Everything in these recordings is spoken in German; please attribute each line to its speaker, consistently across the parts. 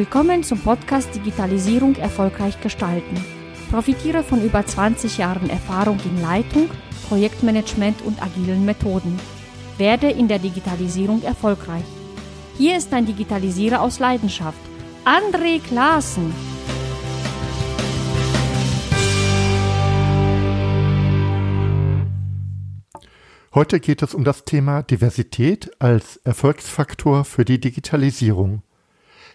Speaker 1: Willkommen zum Podcast Digitalisierung erfolgreich gestalten. Profitiere von über 20 Jahren Erfahrung in Leitung, Projektmanagement und agilen Methoden. Werde in der Digitalisierung erfolgreich. Hier ist ein Digitalisierer aus Leidenschaft, André Klaassen.
Speaker 2: Heute geht es um das Thema Diversität als Erfolgsfaktor für die Digitalisierung.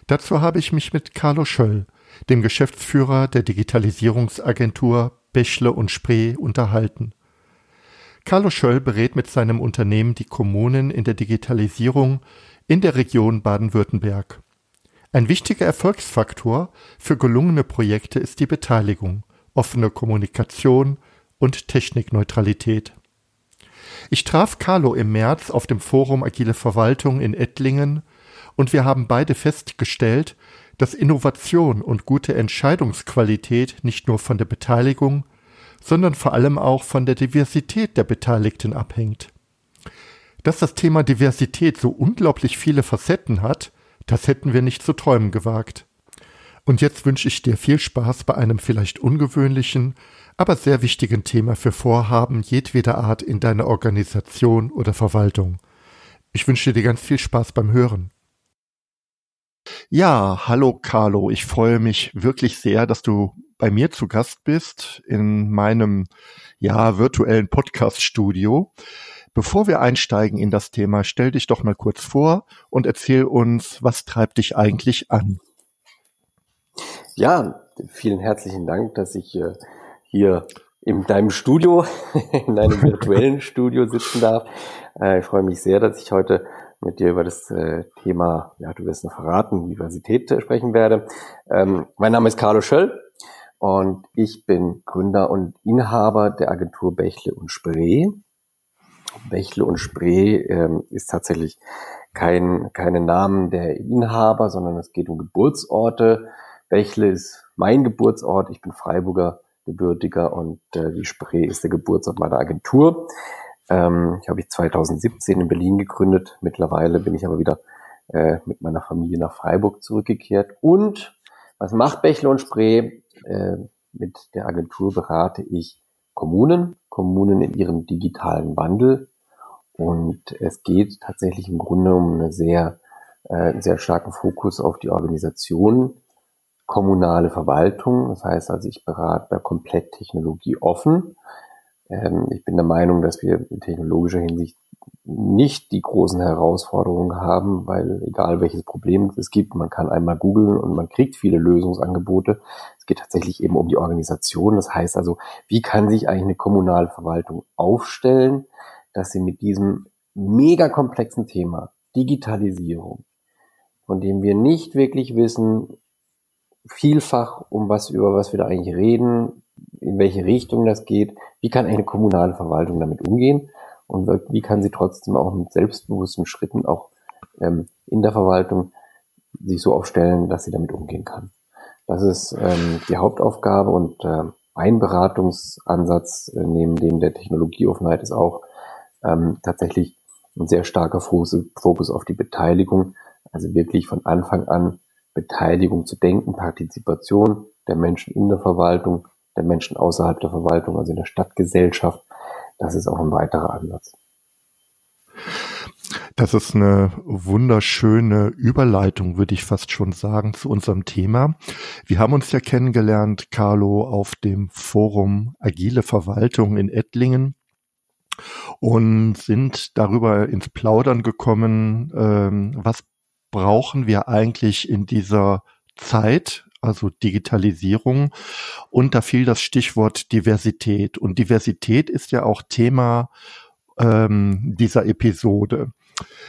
Speaker 2: Dazu habe ich mich mit Carlo Schöll, dem Geschäftsführer der Digitalisierungsagentur Bächle und Spree, unterhalten. Carlo Schöll berät mit seinem Unternehmen die Kommunen in der Digitalisierung in der Region Baden-Württemberg. Ein wichtiger Erfolgsfaktor für gelungene Projekte ist die Beteiligung, offene Kommunikation und Technikneutralität. Ich traf Carlo im März auf dem Forum Agile Verwaltung in Ettlingen und wir haben beide festgestellt, dass Innovation und gute Entscheidungsqualität nicht nur von der Beteiligung, sondern vor allem auch von der Diversität der Beteiligten abhängt. Dass das Thema Diversität so unglaublich viele Facetten hat, das hätten wir nicht zu träumen gewagt. Und jetzt wünsche ich dir viel Spaß bei einem vielleicht ungewöhnlichen, aber sehr wichtigen Thema für Vorhaben jedweder Art in deiner Organisation oder Verwaltung. Ich wünsche dir ganz viel Spaß beim Hören. Ja, hallo Carlo, ich freue mich wirklich sehr, dass du bei mir zu Gast bist in meinem ja virtuellen Podcast Studio. Bevor wir einsteigen in das Thema, stell dich doch mal kurz vor und erzähl uns, was treibt dich eigentlich an?
Speaker 3: Ja, vielen herzlichen Dank, dass ich äh, hier in deinem Studio, in deinem virtuellen Studio sitzen darf. Äh, ich freue mich sehr, dass ich heute mit dir über das äh, Thema, ja, du wirst noch verraten, Diversität äh, sprechen werde. Ähm, mein Name ist Carlo Schöll und ich bin Gründer und Inhaber der Agentur Bächle und Spree. Bächle und Spree ähm, ist tatsächlich kein, keine Namen der Inhaber, sondern es geht um Geburtsorte. Bächle ist mein Geburtsort. Ich bin Freiburger gebürtiger und äh, die Spree ist der Geburtsort meiner Agentur. Ähm, ich habe ich 2017 in Berlin gegründet. Mittlerweile bin ich aber wieder äh, mit meiner Familie nach Freiburg zurückgekehrt. Und was macht Bächle und Spree? Äh, mit der Agentur berate ich Kommunen, Kommunen in ihrem digitalen Wandel. Und es geht tatsächlich im Grunde um eine sehr, äh, sehr starken Fokus auf die Organisation, kommunale Verwaltung. Das heißt also, ich berate komplett technologieoffen. Ähm, ich bin der Meinung, dass wir in technologischer Hinsicht nicht die großen Herausforderungen haben, weil egal welches Problem es gibt, man kann einmal googeln und man kriegt viele Lösungsangebote. Es geht tatsächlich eben um die Organisation. Das heißt also, wie kann sich eigentlich eine kommunale Verwaltung aufstellen, dass sie mit diesem mega komplexen Thema Digitalisierung, von dem wir nicht wirklich wissen, vielfach um was, über was wir da eigentlich reden, in welche Richtung das geht, wie kann eine kommunale Verwaltung damit umgehen? Und wie kann sie trotzdem auch mit selbstbewussten Schritten auch ähm, in der Verwaltung sich so aufstellen, dass sie damit umgehen kann. Das ist ähm, die Hauptaufgabe und äh, ein Beratungsansatz äh, neben dem der Technologieoffenheit ist auch ähm, tatsächlich ein sehr starker Fokus auf die Beteiligung, also wirklich von Anfang an Beteiligung zu denken, Partizipation der Menschen in der Verwaltung, der Menschen außerhalb der Verwaltung, also in der Stadtgesellschaft. Das ist auch ein weiterer Ansatz.
Speaker 2: Das ist eine wunderschöne Überleitung, würde ich fast schon sagen, zu unserem Thema. Wir haben uns ja kennengelernt, Carlo, auf dem Forum Agile Verwaltung in Ettlingen und sind darüber ins Plaudern gekommen, ähm, was brauchen wir eigentlich in dieser Zeit, also Digitalisierung. Und da fiel das Stichwort Diversität. Und Diversität ist ja auch Thema ähm, dieser Episode.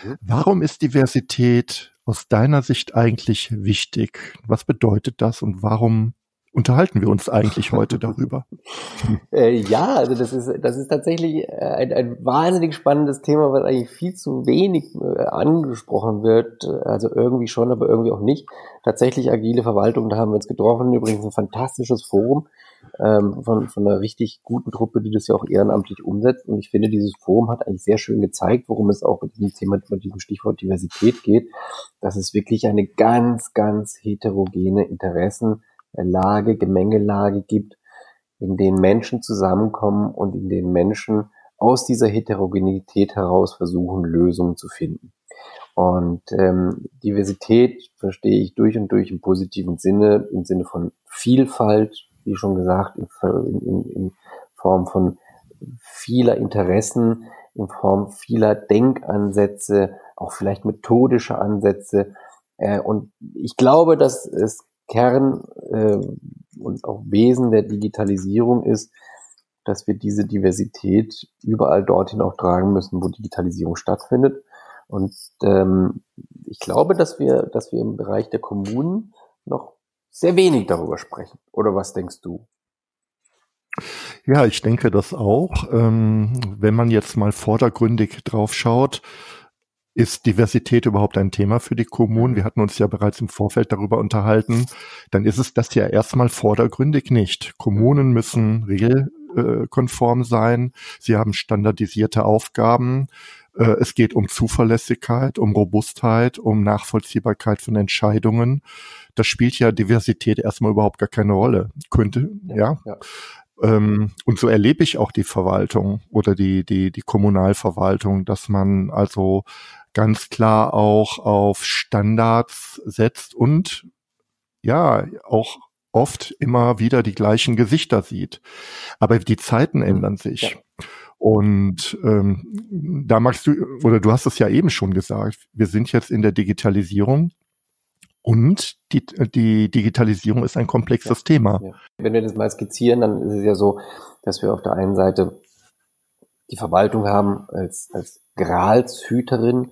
Speaker 2: Mhm. Warum ist Diversität aus deiner Sicht eigentlich wichtig? Was bedeutet das und warum unterhalten wir uns eigentlich heute darüber?
Speaker 3: Äh, ja, also das ist, das ist tatsächlich äh, ein, ein wahnsinnig spannendes Thema, was eigentlich viel zu wenig äh, angesprochen wird. Also irgendwie schon, aber irgendwie auch nicht. Tatsächlich agile Verwaltung, da haben wir uns getroffen. Übrigens ein fantastisches Forum. ähm, von, von einer richtig guten Truppe, die das ja auch ehrenamtlich umsetzt. Und ich finde, dieses Forum hat eigentlich sehr schön gezeigt, worum es auch mit diesem Thema, mit diesem Stichwort Diversität geht, dass es wirklich eine ganz, ganz heterogene Interessenlage, Gemengelage gibt, in denen Menschen zusammenkommen und in denen Menschen aus dieser Heterogenität heraus versuchen, Lösungen zu finden. Und ähm, Diversität verstehe ich durch und durch im positiven Sinne, im Sinne von Vielfalt, wie schon gesagt, in, in, in Form von vieler Interessen, in Form vieler Denkansätze, auch vielleicht methodische Ansätze. Äh, und ich glaube, dass es Kern äh, und auch Wesen der Digitalisierung ist, dass wir diese Diversität überall dorthin auch tragen müssen, wo Digitalisierung stattfindet. Und ähm, ich glaube, dass wir, dass wir im Bereich der Kommunen noch sehr wenig darüber sprechen. Oder was denkst du?
Speaker 2: Ja, ich denke das auch. Ähm, wenn man jetzt mal vordergründig drauf schaut, ist Diversität überhaupt ein Thema für die Kommunen? Wir hatten uns ja bereits im Vorfeld darüber unterhalten. Dann ist es das ja erstmal vordergründig nicht. Kommunen müssen regelkonform sein. Sie haben standardisierte Aufgaben. Äh, es geht um Zuverlässigkeit, um Robustheit, um Nachvollziehbarkeit von Entscheidungen. Das spielt ja Diversität erstmal überhaupt gar keine Rolle. Könnte, ja. ja. Ähm, und so erlebe ich auch die Verwaltung oder die, die, die Kommunalverwaltung, dass man also ganz klar auch auf Standards setzt und ja, auch oft immer wieder die gleichen Gesichter sieht. Aber die Zeiten ändern sich. Ja. Und ähm, da magst du, oder du hast es ja eben schon gesagt, wir sind jetzt in der Digitalisierung und die, die Digitalisierung ist ein komplexes ja, Thema. Ja.
Speaker 3: Wenn wir das mal skizzieren, dann ist es ja so, dass wir auf der einen Seite die Verwaltung haben als, als Gralshüterin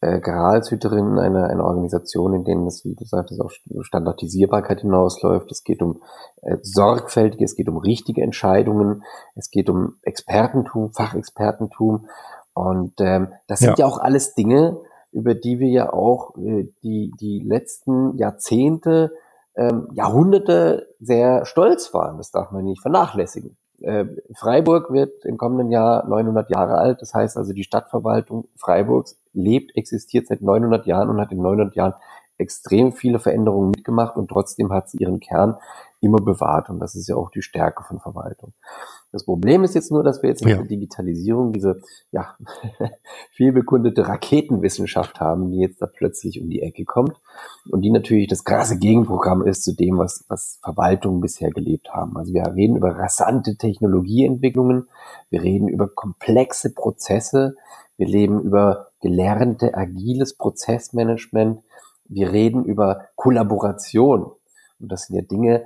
Speaker 3: äh, Gralshüterin einer, einer Organisation, in denen es, wie du sagtest, auch Standardisierbarkeit hinausläuft. Es geht um äh, sorgfältige, es geht um richtige Entscheidungen, es geht um Expertentum, Fachexpertentum. Und ähm, das sind ja. ja auch alles Dinge, über die wir ja auch äh, die, die letzten Jahrzehnte, ähm, Jahrhunderte sehr stolz waren. Das darf man nicht vernachlässigen. Äh, Freiburg wird im kommenden Jahr 900 Jahre alt. Das heißt also, die Stadtverwaltung Freiburgs lebt, existiert seit 900 Jahren und hat in 900 Jahren extrem viele Veränderungen mitgemacht und trotzdem hat sie ihren Kern immer bewahrt. Und das ist ja auch die Stärke von Verwaltung. Das Problem ist jetzt nur, dass wir jetzt in ja. der Digitalisierung diese ja, vielbekundete Raketenwissenschaft haben, die jetzt da plötzlich um die Ecke kommt und die natürlich das krasse Gegenprogramm ist zu dem, was, was Verwaltungen bisher gelebt haben. Also wir reden über rasante Technologieentwicklungen, wir reden über komplexe Prozesse, wir leben über gelernte agiles Prozessmanagement, wir reden über Kollaboration. Und das sind ja Dinge,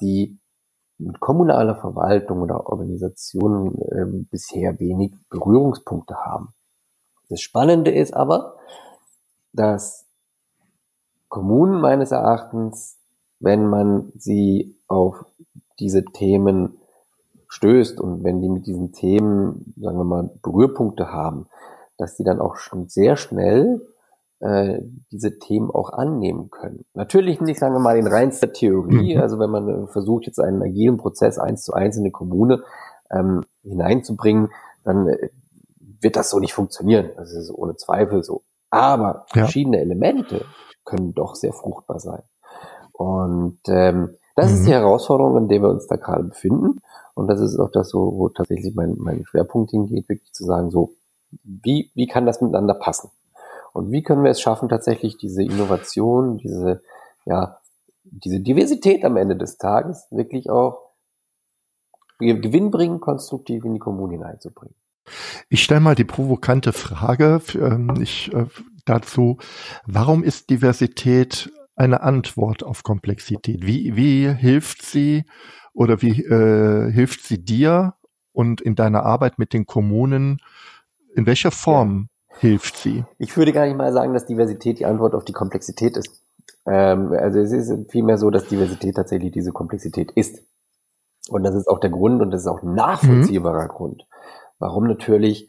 Speaker 3: die mit kommunaler Verwaltung oder Organisationen äh, bisher wenig Berührungspunkte haben. Das Spannende ist aber, dass Kommunen meines Erachtens, wenn man sie auf diese Themen stößt und wenn die mit diesen Themen, sagen wir mal, Berührpunkte haben, dass die dann auch schon sehr schnell äh, diese Themen auch annehmen können. Natürlich nicht, sagen wir mal, in reinster Theorie. Mhm. Also wenn man äh, versucht, jetzt einen agilen Prozess eins zu eins in eine Kommune ähm, hineinzubringen, dann äh, wird das so nicht funktionieren. Das ist ohne Zweifel so. Aber ja. verschiedene Elemente können doch sehr fruchtbar sein. Und ähm, das mhm. ist die Herausforderung, in der wir uns da gerade befinden. Und das ist auch das, so, wo tatsächlich mein, mein Schwerpunkt hingeht, wirklich zu sagen, so, wie, wie kann das miteinander passen? Und wie können wir es schaffen, tatsächlich diese Innovation, diese, ja, diese Diversität am Ende des Tages wirklich auch gewinnbringend konstruktiv in die Kommune hineinzubringen?
Speaker 2: Ich stelle mal die provokante Frage ähm, ich, äh, dazu, warum ist Diversität eine Antwort auf Komplexität? Wie, wie hilft sie oder wie äh, hilft sie dir und in deiner Arbeit mit den Kommunen? In welcher Form hilft sie?
Speaker 3: Ich würde gar nicht mal sagen, dass Diversität die Antwort auf die Komplexität ist. Ähm, also es ist vielmehr so, dass Diversität tatsächlich diese Komplexität ist. Und das ist auch der Grund und das ist auch nachvollziehbarer mhm. Grund, warum natürlich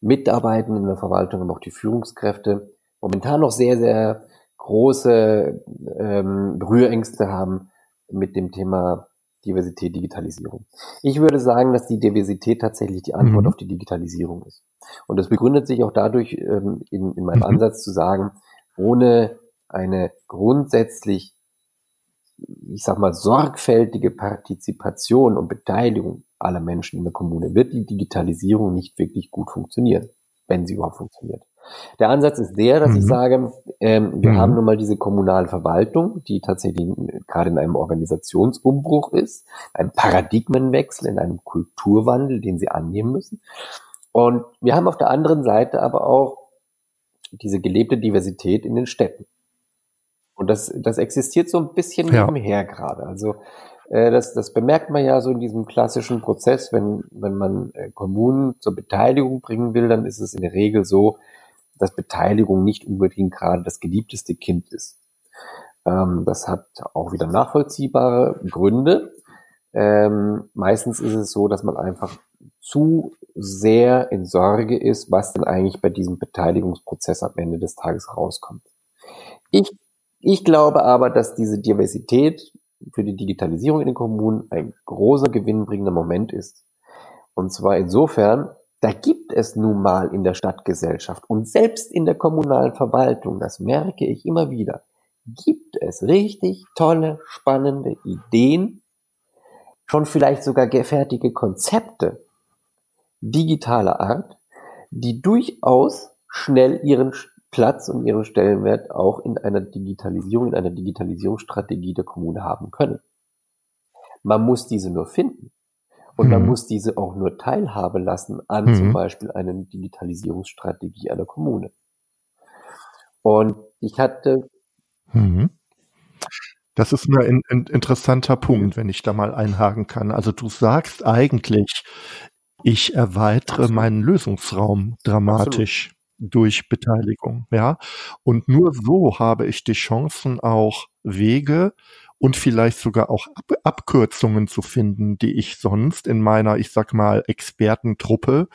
Speaker 3: Mitarbeitende in der Verwaltung und auch die Führungskräfte momentan noch sehr, sehr große ähm, Berührängste haben mit dem Thema Diversität, Digitalisierung. Ich würde sagen, dass die Diversität tatsächlich die Antwort mhm. auf die Digitalisierung ist. Und das begründet sich auch dadurch ähm, in, in meinem mhm. Ansatz zu sagen, ohne eine grundsätzlich, ich sag mal, sorgfältige Partizipation und Beteiligung aller Menschen in der Kommune wird die Digitalisierung nicht wirklich gut funktionieren, wenn sie überhaupt funktioniert. Der Ansatz ist der, dass mhm. ich sage, ähm, wir mhm. haben nun mal diese kommunale Verwaltung, die tatsächlich gerade in einem Organisationsumbruch ist, ein Paradigmenwechsel, in einem Kulturwandel, den sie annehmen müssen. Und wir haben auf der anderen Seite aber auch diese gelebte Diversität in den Städten. Und das, das existiert so ein bisschen ja. nebenher gerade. Also äh, das, das bemerkt man ja so in diesem klassischen Prozess, wenn, wenn man äh, Kommunen zur Beteiligung bringen will, dann ist es in der Regel so, dass Beteiligung nicht unbedingt gerade das geliebteste Kind ist. Ähm, das hat auch wieder nachvollziehbare Gründe. Ähm, meistens ist es so, dass man einfach zu sehr in Sorge ist, was denn eigentlich bei diesem Beteiligungsprozess am Ende des Tages rauskommt. Ich, ich glaube aber, dass diese Diversität für die Digitalisierung in den Kommunen ein großer gewinnbringender Moment ist. Und zwar insofern, da gibt es nun mal in der Stadtgesellschaft und selbst in der kommunalen Verwaltung, das merke ich immer wieder, gibt es richtig tolle, spannende Ideen, schon vielleicht sogar fertige Konzepte digitaler Art, die durchaus schnell ihren Platz und ihren Stellenwert auch in einer Digitalisierung, in einer Digitalisierungsstrategie der Kommune haben können. Man muss diese nur finden. Und mhm. man muss diese auch nur teilhabe lassen an mhm. zum Beispiel einer Digitalisierungsstrategie einer Kommune. Und ich hatte.
Speaker 2: Mhm. Das ist ein, ein, interessanter Punkt, wenn ich da mal einhaken kann. Also du sagst eigentlich, ich erweitere Absolut. meinen Lösungsraum dramatisch Absolut. durch Beteiligung, ja. Und nur so habe ich die Chancen auch Wege, und vielleicht sogar auch Ab Abkürzungen zu finden, die ich sonst in meiner, ich sag mal, Expertentruppe,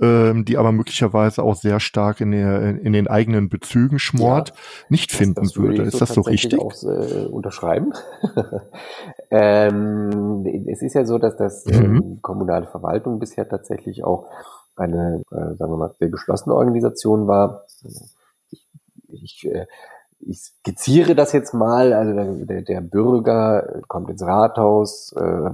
Speaker 2: ähm, die aber möglicherweise auch sehr stark in, der, in den eigenen Bezügen schmort, ja, nicht finden das, das würde. Ist so das so richtig?
Speaker 3: Auch, äh, unterschreiben. ähm, es ist ja so, dass das mhm. ähm, kommunale Verwaltung bisher tatsächlich auch eine, äh, sagen wir mal, sehr geschlossene Organisation war. Ich, ich äh, ich skizziere das jetzt mal, also der, der Bürger kommt ins Rathaus, äh,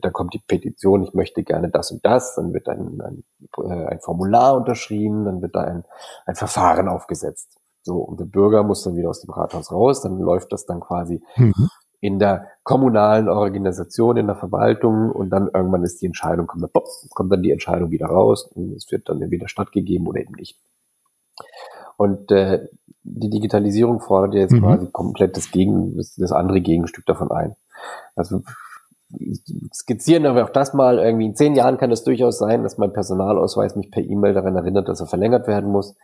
Speaker 3: da kommt die Petition, ich möchte gerne das und das, dann wird ein, ein, äh, ein Formular unterschrieben, dann wird da ein, ein Verfahren aufgesetzt. So, und der Bürger muss dann wieder aus dem Rathaus raus, dann läuft das dann quasi mhm. in der kommunalen Organisation, in der Verwaltung und dann irgendwann ist die Entscheidung, kommt, dann, kommt dann die Entscheidung wieder raus und es wird dann entweder stattgegeben oder eben nicht. Und äh, die Digitalisierung fordert ja jetzt mhm. quasi komplett das, Gegen, das, das andere Gegenstück davon ein. Also skizzieren aber auch das mal, irgendwie in zehn Jahren kann es durchaus sein, dass mein Personalausweis mich per E-Mail daran erinnert, dass er verlängert werden muss.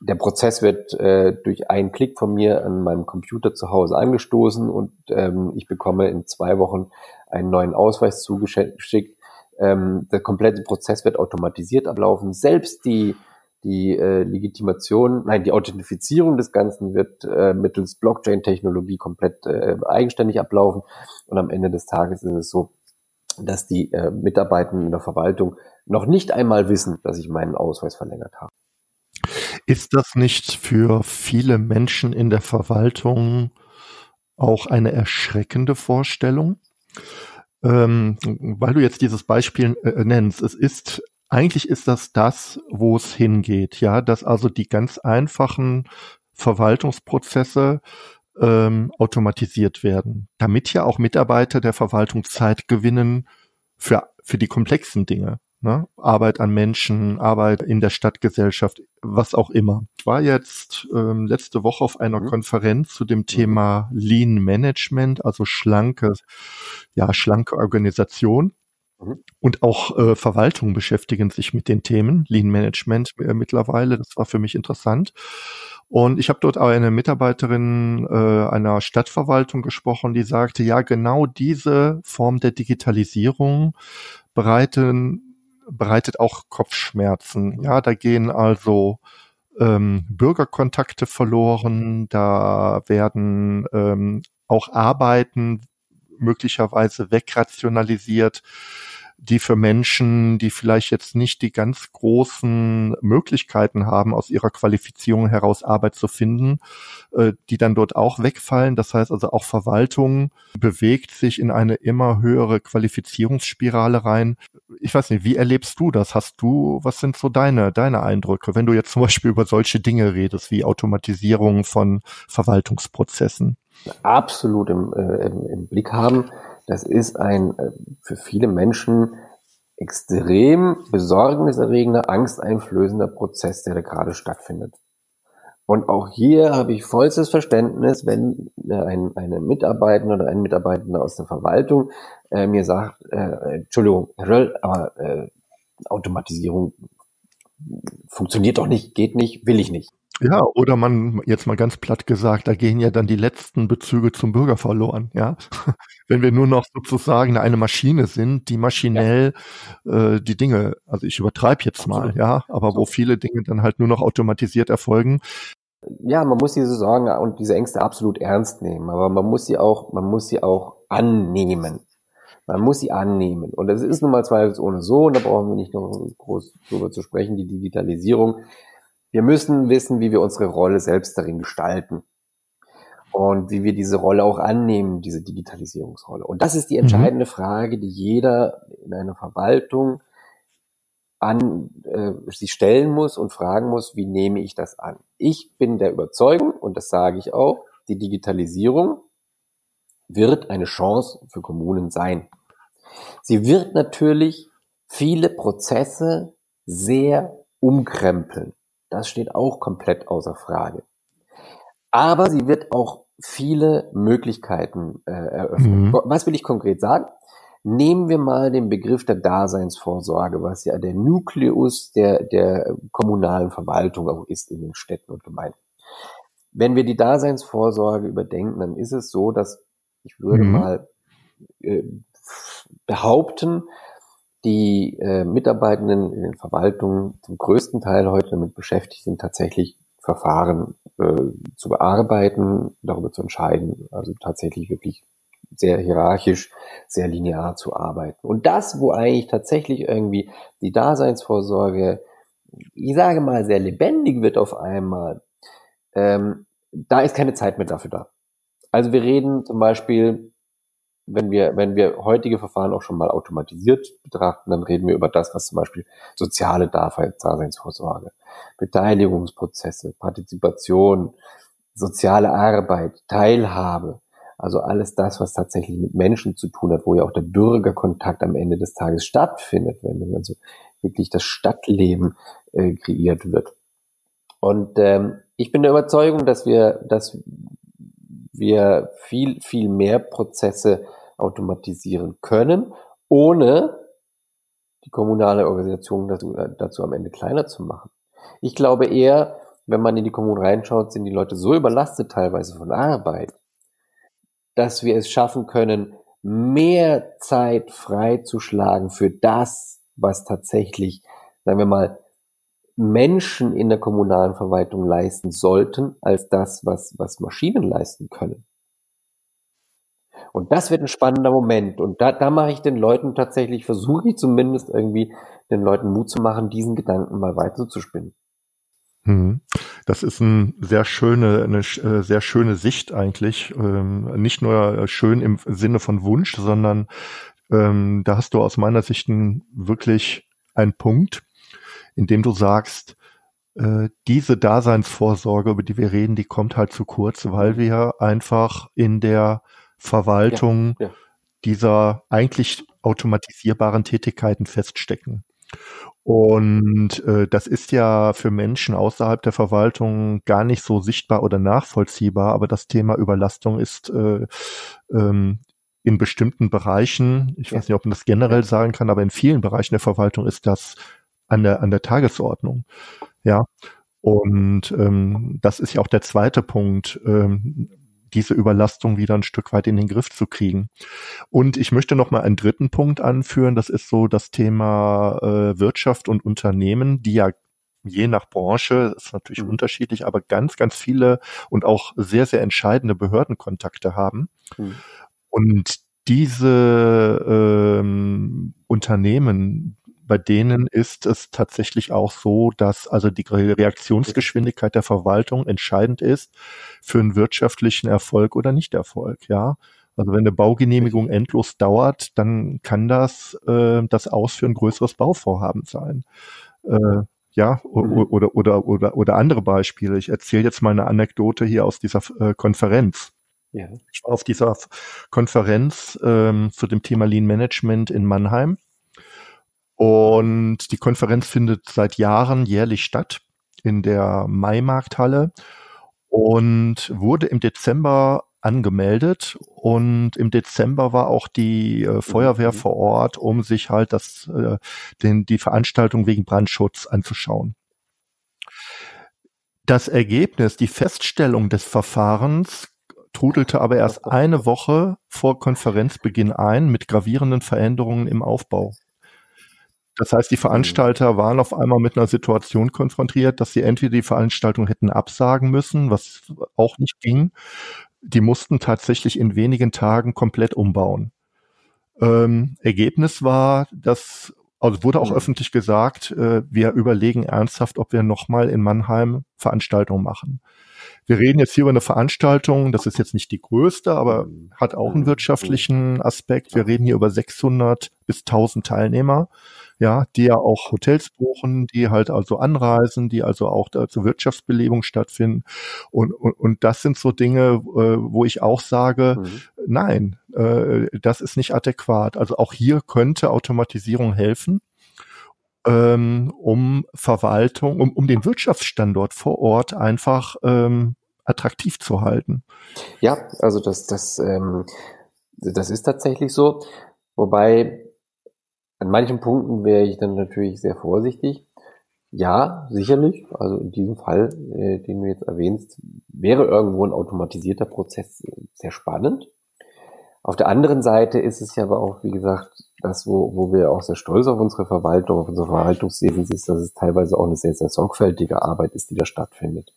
Speaker 3: Der Prozess wird äh, durch einen Klick von mir an meinem Computer zu Hause angestoßen und ähm, ich bekomme in zwei Wochen einen neuen Ausweis zugeschickt. Ähm, der komplette Prozess wird automatisiert ablaufen. Selbst die die äh, Legitimation, nein, die Authentifizierung des Ganzen wird äh, mittels Blockchain-Technologie komplett äh, eigenständig ablaufen. Und am Ende des Tages ist es so, dass die äh, Mitarbeitenden in der Verwaltung noch nicht einmal wissen, dass ich meinen Ausweis verlängert habe.
Speaker 2: Ist das nicht für viele Menschen in der Verwaltung auch eine erschreckende Vorstellung? Ähm, weil du jetzt dieses Beispiel äh, nennst, es ist eigentlich ist das das, wo es hingeht, ja, dass also die ganz einfachen Verwaltungsprozesse ähm, automatisiert werden, damit ja auch Mitarbeiter der Verwaltung Zeit gewinnen für, für die komplexen Dinge. Ne? Arbeit an Menschen, Arbeit in der Stadtgesellschaft, was auch immer. Ich war jetzt ähm, letzte Woche auf einer mhm. Konferenz zu dem Thema Lean Management, also schlanke, ja, schlanke Organisation. Mhm. Und auch äh, Verwaltungen beschäftigen sich mit den Themen, Lean Management äh, mittlerweile. Das war für mich interessant. Und ich habe dort auch eine Mitarbeiterin äh, einer Stadtverwaltung gesprochen, die sagte, ja, genau diese Form der Digitalisierung bereiten, bereitet auch Kopfschmerzen. Ja, da gehen also ähm, Bürgerkontakte verloren, da werden ähm, auch Arbeiten möglicherweise wegrationalisiert die für Menschen, die vielleicht jetzt nicht die ganz großen Möglichkeiten haben, aus ihrer Qualifizierung heraus Arbeit zu finden, äh, die dann dort auch wegfallen. Das heißt also auch Verwaltung bewegt sich in eine immer höhere Qualifizierungsspirale rein. Ich weiß nicht, wie erlebst du das? Hast du, was sind so deine, deine Eindrücke, wenn du jetzt zum Beispiel über solche Dinge redest, wie Automatisierung von Verwaltungsprozessen?
Speaker 3: Absolut im, äh, im, im Blick haben. Das ist ein äh, für viele Menschen extrem besorgniserregender, angsteinflößender Prozess, der da gerade stattfindet. Und auch hier habe ich vollstes Verständnis, wenn ein, eine Mitarbeiterin oder ein Mitarbeitender aus der Verwaltung äh, mir sagt, äh, Entschuldigung, Herr Röll, aber äh, Automatisierung funktioniert doch nicht, geht nicht, will ich nicht.
Speaker 2: Ja, oder man, jetzt mal ganz platt gesagt, da gehen ja dann die letzten Bezüge zum Bürger verloren, ja. Wenn wir nur noch sozusagen eine Maschine sind, die maschinell ja. äh, die Dinge, also ich übertreibe jetzt Absolut. mal, ja, aber wo viele Dinge dann halt nur noch automatisiert erfolgen.
Speaker 3: Ja, man muss diese Sorgen und diese Ängste absolut ernst nehmen, aber man muss sie auch, man muss sie auch annehmen. Man muss sie annehmen. Und es ist nun mal zweifelsohne so, und da brauchen wir nicht noch groß drüber zu sprechen, die Digitalisierung wir müssen wissen, wie wir unsere Rolle selbst darin gestalten und wie wir diese Rolle auch annehmen, diese Digitalisierungsrolle. Und das ist die mhm. entscheidende mhm. Frage, die jeder in einer Verwaltung an äh, sich stellen muss und fragen muss, wie nehme ich das an? Ich bin der Überzeugung, und das sage ich auch, die Digitalisierung wird eine Chance für Kommunen sein. Sie wird natürlich viele Prozesse sehr umkrempeln. Das steht auch komplett außer Frage. Aber sie wird auch viele Möglichkeiten äh, eröffnen. Mhm. Was will ich konkret sagen? Nehmen wir mal den Begriff der Daseinsvorsorge, was ja der Nukleus der, der kommunalen Verwaltung auch ist in den Städten und Gemeinden. Wenn wir die Daseinsvorsorge überdenken, dann ist es so, dass ich würde mhm. mal äh, behaupten, die äh, Mitarbeitenden in den Verwaltungen zum größten Teil heute damit beschäftigt sind, tatsächlich Verfahren äh, zu bearbeiten, darüber zu entscheiden, also tatsächlich wirklich sehr hierarchisch, sehr linear zu arbeiten. Und das, wo eigentlich tatsächlich irgendwie die Daseinsvorsorge, ich sage mal, sehr lebendig wird auf einmal, ähm, da ist keine Zeit mehr dafür da. Also wir reden zum Beispiel wenn wir, wenn wir heutige Verfahren auch schon mal automatisiert betrachten, dann reden wir über das, was zum Beispiel soziale Daseinsvorsorge, Beteiligungsprozesse, Partizipation, soziale Arbeit, Teilhabe, also alles das, was tatsächlich mit Menschen zu tun hat, wo ja auch der Bürgerkontakt am Ende des Tages stattfindet, wenn also wirklich das Stadtleben äh, kreiert wird. Und ähm, ich bin der Überzeugung, dass wir, dass wir viel, viel mehr Prozesse automatisieren können, ohne die kommunale Organisation dazu, äh, dazu am Ende kleiner zu machen. Ich glaube eher, wenn man in die Kommunen reinschaut, sind die Leute so überlastet teilweise von Arbeit, dass wir es schaffen können, mehr Zeit freizuschlagen für das, was tatsächlich, sagen wir mal, Menschen in der kommunalen Verwaltung leisten sollten, als das, was, was Maschinen leisten können. Und das wird ein spannender Moment. Und da, da mache ich den Leuten tatsächlich, versuche ich zumindest irgendwie den Leuten Mut zu machen, diesen Gedanken mal weiter zu spinnen.
Speaker 2: Mhm. Das ist ein sehr schöne, eine äh, sehr schöne Sicht eigentlich. Ähm, nicht nur schön im Sinne von Wunsch, sondern ähm, da hast du aus meiner Sicht wirklich einen Punkt, in dem du sagst, äh, diese Daseinsvorsorge, über die wir reden, die kommt halt zu kurz, weil wir einfach in der Verwaltung ja, ja. dieser eigentlich automatisierbaren Tätigkeiten feststecken. Und äh, das ist ja für Menschen außerhalb der Verwaltung gar nicht so sichtbar oder nachvollziehbar, aber das Thema Überlastung ist äh, ähm, in bestimmten Bereichen, ich ja. weiß nicht, ob man das generell sagen kann, aber in vielen Bereichen der Verwaltung ist das an der, an der Tagesordnung. Ja. Und ähm, das ist ja auch der zweite Punkt. Ähm, diese Überlastung wieder ein Stück weit in den Griff zu kriegen. Und ich möchte noch mal einen dritten Punkt anführen. Das ist so das Thema äh, Wirtschaft und Unternehmen, die ja je nach Branche, ist natürlich mhm. unterschiedlich, aber ganz, ganz viele und auch sehr, sehr entscheidende Behördenkontakte haben. Mhm. Und diese ähm, Unternehmen, bei denen ist es tatsächlich auch so, dass also die Reaktionsgeschwindigkeit der Verwaltung entscheidend ist für einen wirtschaftlichen Erfolg oder Nichterfolg, ja. Also wenn eine Baugenehmigung endlos dauert, dann kann das äh, das Ausführen größeres Bauvorhaben sein. Äh, ja, mhm. oder, oder, oder, oder andere Beispiele. Ich erzähle jetzt mal eine Anekdote hier aus dieser äh, Konferenz. Ja. Ich war auf dieser Konferenz ähm, zu dem Thema Lean Management in Mannheim. Und die Konferenz findet seit Jahren jährlich statt in der Maimarkthalle und wurde im Dezember angemeldet und im Dezember war auch die äh, Feuerwehr mhm. vor Ort, um sich halt das, äh, den, die Veranstaltung wegen Brandschutz anzuschauen. Das Ergebnis, die Feststellung des Verfahrens trudelte aber erst eine Woche vor Konferenzbeginn ein mit gravierenden Veränderungen im Aufbau. Das heißt, die Veranstalter waren auf einmal mit einer Situation konfrontiert, dass sie entweder die Veranstaltung hätten absagen müssen, was auch nicht ging, die mussten tatsächlich in wenigen Tagen komplett umbauen. Ähm, Ergebnis war, dass, also wurde auch mhm. öffentlich gesagt, äh, wir überlegen ernsthaft, ob wir nochmal in Mannheim Veranstaltungen machen. Wir reden jetzt hier über eine Veranstaltung, das ist jetzt nicht die größte, aber mhm. hat auch einen mhm. wirtschaftlichen Aspekt. Wir reden hier über 600 bis 1000 Teilnehmer ja, die ja auch Hotels buchen, die halt also anreisen, die also auch zur Wirtschaftsbelebung stattfinden. Und, und, und das sind so Dinge, äh, wo ich auch sage, mhm. nein, äh, das ist nicht adäquat. Also auch hier könnte Automatisierung helfen ähm, um Verwaltung, um, um den Wirtschaftsstandort vor Ort einfach ähm, attraktiv zu halten.
Speaker 3: Ja, also das, das, ähm, das ist tatsächlich so. Wobei an manchen Punkten wäre ich dann natürlich sehr vorsichtig. Ja, sicherlich. Also in diesem Fall, äh, den du jetzt erwähnst, wäre irgendwo ein automatisierter Prozess sehr spannend. Auf der anderen Seite ist es ja aber auch, wie gesagt, das, wo, wo wir auch sehr stolz auf unsere Verwaltung, auf unsere Verwaltungswesen ist, dass es teilweise auch eine sehr, sehr sorgfältige Arbeit ist, die da stattfindet.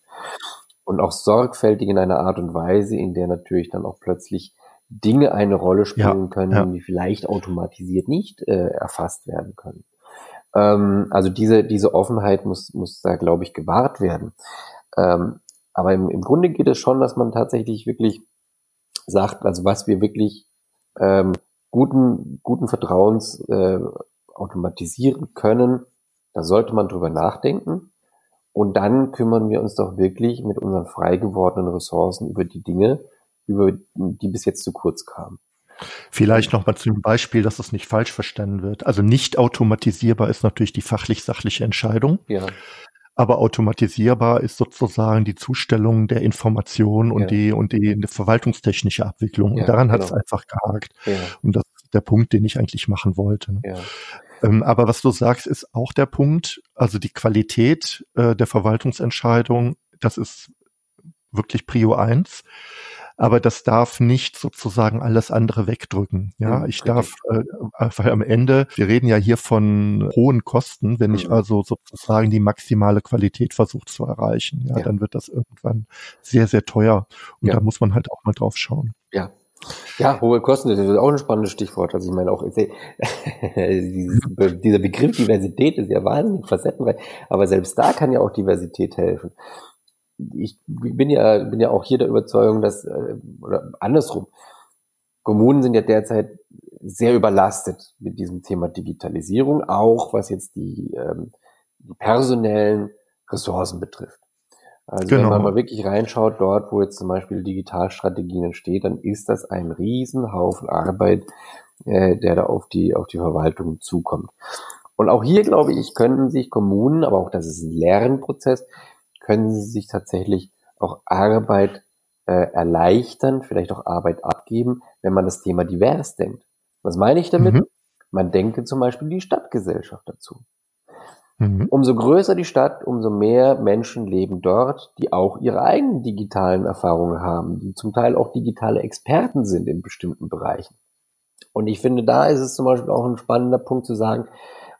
Speaker 3: Und auch sorgfältig in einer Art und Weise, in der natürlich dann auch plötzlich Dinge eine Rolle spielen ja, können, ja. die vielleicht automatisiert nicht äh, erfasst werden können. Ähm, also diese, diese Offenheit muss, muss da, glaube ich, gewahrt werden. Ähm, aber im, im Grunde geht es schon, dass man tatsächlich wirklich sagt, also was wir wirklich ähm, guten, guten Vertrauens äh, automatisieren können, da sollte man drüber nachdenken. Und dann kümmern wir uns doch wirklich mit unseren frei gewordenen Ressourcen über die Dinge, über die bis jetzt zu kurz kamen.
Speaker 2: Vielleicht noch mal zu dem Beispiel, dass es nicht falsch verstanden wird. Also nicht automatisierbar ist natürlich die fachlich-sachliche Entscheidung. Ja. Aber automatisierbar ist sozusagen die Zustellung der Informationen und ja. die und die, verwaltungstechnische Abwicklung. Ja, und daran genau. hat es einfach gehakt. Und das ist der Punkt, den ich eigentlich machen wollte. Ne? Ähm, aber was du sagst, ist auch der Punkt. Also die Qualität äh, der Verwaltungsentscheidung, das ist wirklich Prio eins aber das darf nicht sozusagen alles andere wegdrücken. Ja, ich darf, äh, weil am Ende, wir reden ja hier von hohen Kosten, wenn ich mhm. also sozusagen die maximale Qualität versuche zu erreichen, ja, ja, dann wird das irgendwann sehr, sehr teuer. Und ja. da muss man halt auch mal drauf schauen.
Speaker 3: Ja, ja, hohe Kosten, das ist auch ein spannendes Stichwort. Also ich meine auch, dieser Begriff Diversität ist ja wahnsinnig facettenreich, aber selbst da kann ja auch Diversität helfen ich bin ja, bin ja auch hier der Überzeugung, dass, äh, oder andersrum, Kommunen sind ja derzeit sehr überlastet mit diesem Thema Digitalisierung, auch was jetzt die, ähm, die personellen Ressourcen betrifft. Also genau. wenn man mal wirklich reinschaut, dort, wo jetzt zum Beispiel Digitalstrategien entsteht, dann ist das ein Riesenhaufen Arbeit, äh, der da auf die, auf die Verwaltung zukommt. Und auch hier, glaube ich, können sich Kommunen, aber auch das ist ein Lernprozess, können sie sich tatsächlich auch Arbeit äh, erleichtern, vielleicht auch Arbeit abgeben, wenn man das Thema divers denkt. Was meine ich damit? Mhm. Man denke zum Beispiel die Stadtgesellschaft dazu. Mhm. Umso größer die Stadt, umso mehr Menschen leben dort, die auch ihre eigenen digitalen Erfahrungen haben, die zum Teil auch digitale Experten sind in bestimmten Bereichen. Und ich finde, da ist es zum Beispiel auch ein spannender Punkt zu sagen,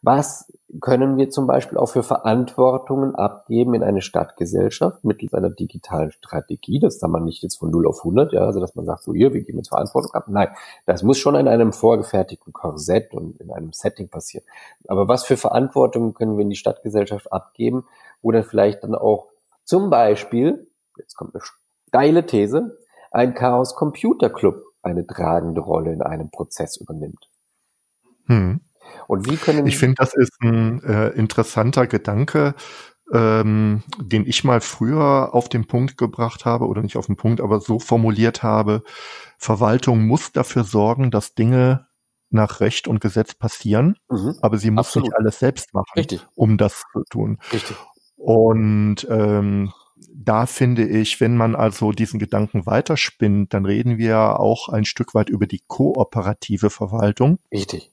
Speaker 3: Was können wir zum Beispiel auch für Verantwortungen abgeben in eine Stadtgesellschaft mittels einer digitalen Strategie? Das kann man nicht jetzt von 0 auf 100, ja, also dass man sagt, so hier, wir geben jetzt Verantwortung ab. Nein, das muss schon in einem vorgefertigten Korsett und in einem Setting passieren. Aber was für Verantwortungen können wir in die Stadtgesellschaft abgeben, wo dann vielleicht dann auch zum Beispiel, jetzt kommt eine steile These, ein Chaos Computer Club eine tragende Rolle in einem Prozess übernimmt.
Speaker 2: Hm. Und wie können ich finde, das ist ein äh, interessanter Gedanke, ähm, den ich mal früher auf den Punkt gebracht habe oder nicht auf den Punkt, aber so formuliert habe: Verwaltung muss dafür sorgen, dass Dinge nach Recht und Gesetz passieren, mhm. aber sie muss Absolut. nicht alles selbst machen, Richtig. um das zu tun. Richtig. Und ähm, da finde ich, wenn man also diesen Gedanken weiterspinnt, dann reden wir auch ein Stück weit über die kooperative Verwaltung.
Speaker 3: Richtig.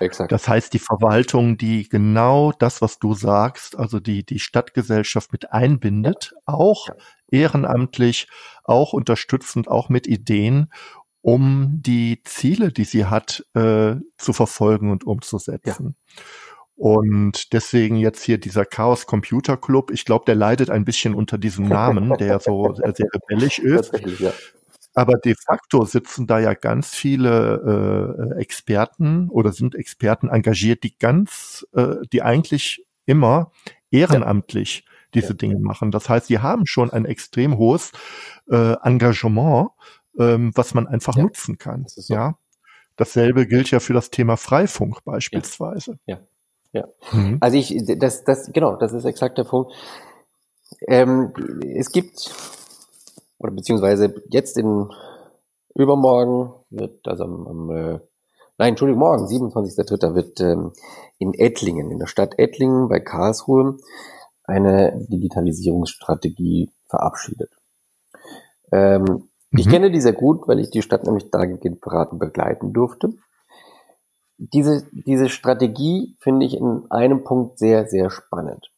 Speaker 2: Exakt. Das heißt, die Verwaltung, die genau das, was du sagst, also die, die Stadtgesellschaft mit einbindet, auch ehrenamtlich, auch unterstützend, auch mit Ideen, um die Ziele, die sie hat, äh, zu verfolgen und umzusetzen. Ja. Und deswegen jetzt hier dieser Chaos Computer Club. Ich glaube, der leidet ein bisschen unter diesem Namen, der so sehr, sehr rebellisch ist. Ja. Aber de facto sitzen da ja ganz viele äh, Experten oder sind Experten engagiert, die ganz, äh, die eigentlich immer ehrenamtlich ja. diese ja. Dinge machen. Das heißt, sie haben schon ein extrem hohes äh, Engagement, ähm, was man einfach ja. nutzen kann. So. Ja. Dasselbe gilt ja für das Thema Freifunk beispielsweise.
Speaker 3: Ja. Ja. Mhm. Also ich, das, das, genau, das ist exakt der Punkt. Ähm, es gibt oder beziehungsweise jetzt in übermorgen wird, also am, am äh, nein, Entschuldigung, morgen, 27.03. wird ähm, in Ettlingen, in der Stadt Ettlingen bei Karlsruhe, eine Digitalisierungsstrategie verabschiedet. Ähm, mhm. Ich kenne die sehr gut, weil ich die Stadt nämlich dahingehend beraten begleiten durfte. Diese, diese Strategie finde ich in einem Punkt sehr, sehr spannend.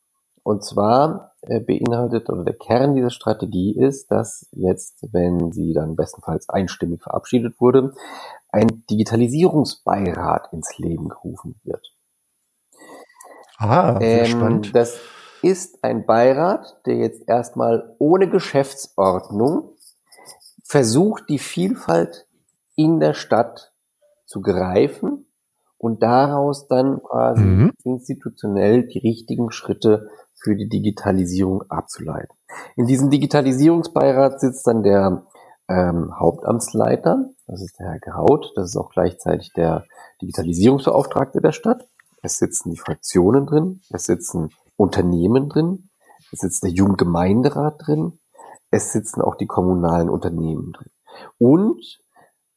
Speaker 3: Und zwar beinhaltet oder der Kern dieser Strategie ist, dass jetzt, wenn sie dann bestenfalls einstimmig verabschiedet wurde, ein Digitalisierungsbeirat ins Leben gerufen wird.
Speaker 2: Ah, sehr ähm, spannend.
Speaker 3: Das ist ein Beirat, der jetzt erstmal ohne Geschäftsordnung versucht, die Vielfalt in der Stadt zu greifen und daraus dann quasi mhm. institutionell die richtigen Schritte für die Digitalisierung abzuleiten. In diesem Digitalisierungsbeirat sitzt dann der ähm, Hauptamtsleiter, das ist der Herr Graut, das ist auch gleichzeitig der Digitalisierungsbeauftragte der Stadt. Es sitzen die Fraktionen drin, es sitzen Unternehmen drin, es sitzt der Jugendgemeinderat drin, es sitzen auch die kommunalen Unternehmen drin. Und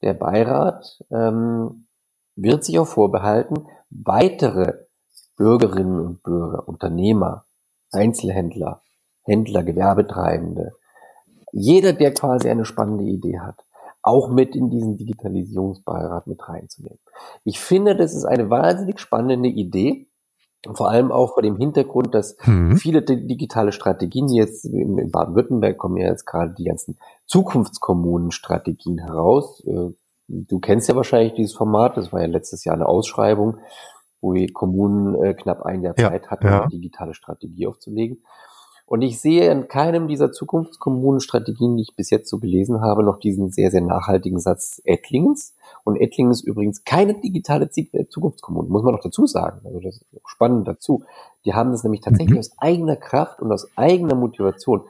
Speaker 3: der Beirat ähm, wird sich auch vorbehalten, weitere Bürgerinnen und Bürger, Unternehmer Einzelhändler, Händler, Gewerbetreibende, jeder, der quasi eine spannende Idee hat, auch mit in diesen Digitalisierungsbeirat mit reinzunehmen. Ich finde, das ist eine wahnsinnig spannende Idee. Vor allem auch vor dem Hintergrund, dass mhm. viele digitale Strategien jetzt in Baden-Württemberg kommen ja jetzt gerade die ganzen Zukunftskommunen-Strategien heraus. Äh, du kennst ja wahrscheinlich dieses Format, das war ja letztes Jahr eine Ausschreibung wo die Kommunen äh, knapp ein Jahr Zeit hatten, ja. eine digitale Strategie aufzulegen. Und ich sehe in keinem dieser Zukunftskommunenstrategien, die ich bis jetzt so gelesen habe, noch diesen sehr, sehr nachhaltigen Satz Ettlingens. Und Ettlingen ist übrigens keine digitale äh, Zukunftskommune, muss man noch dazu sagen. Also das ist spannend dazu. Die haben das nämlich tatsächlich mhm. aus eigener Kraft und aus eigener Motivation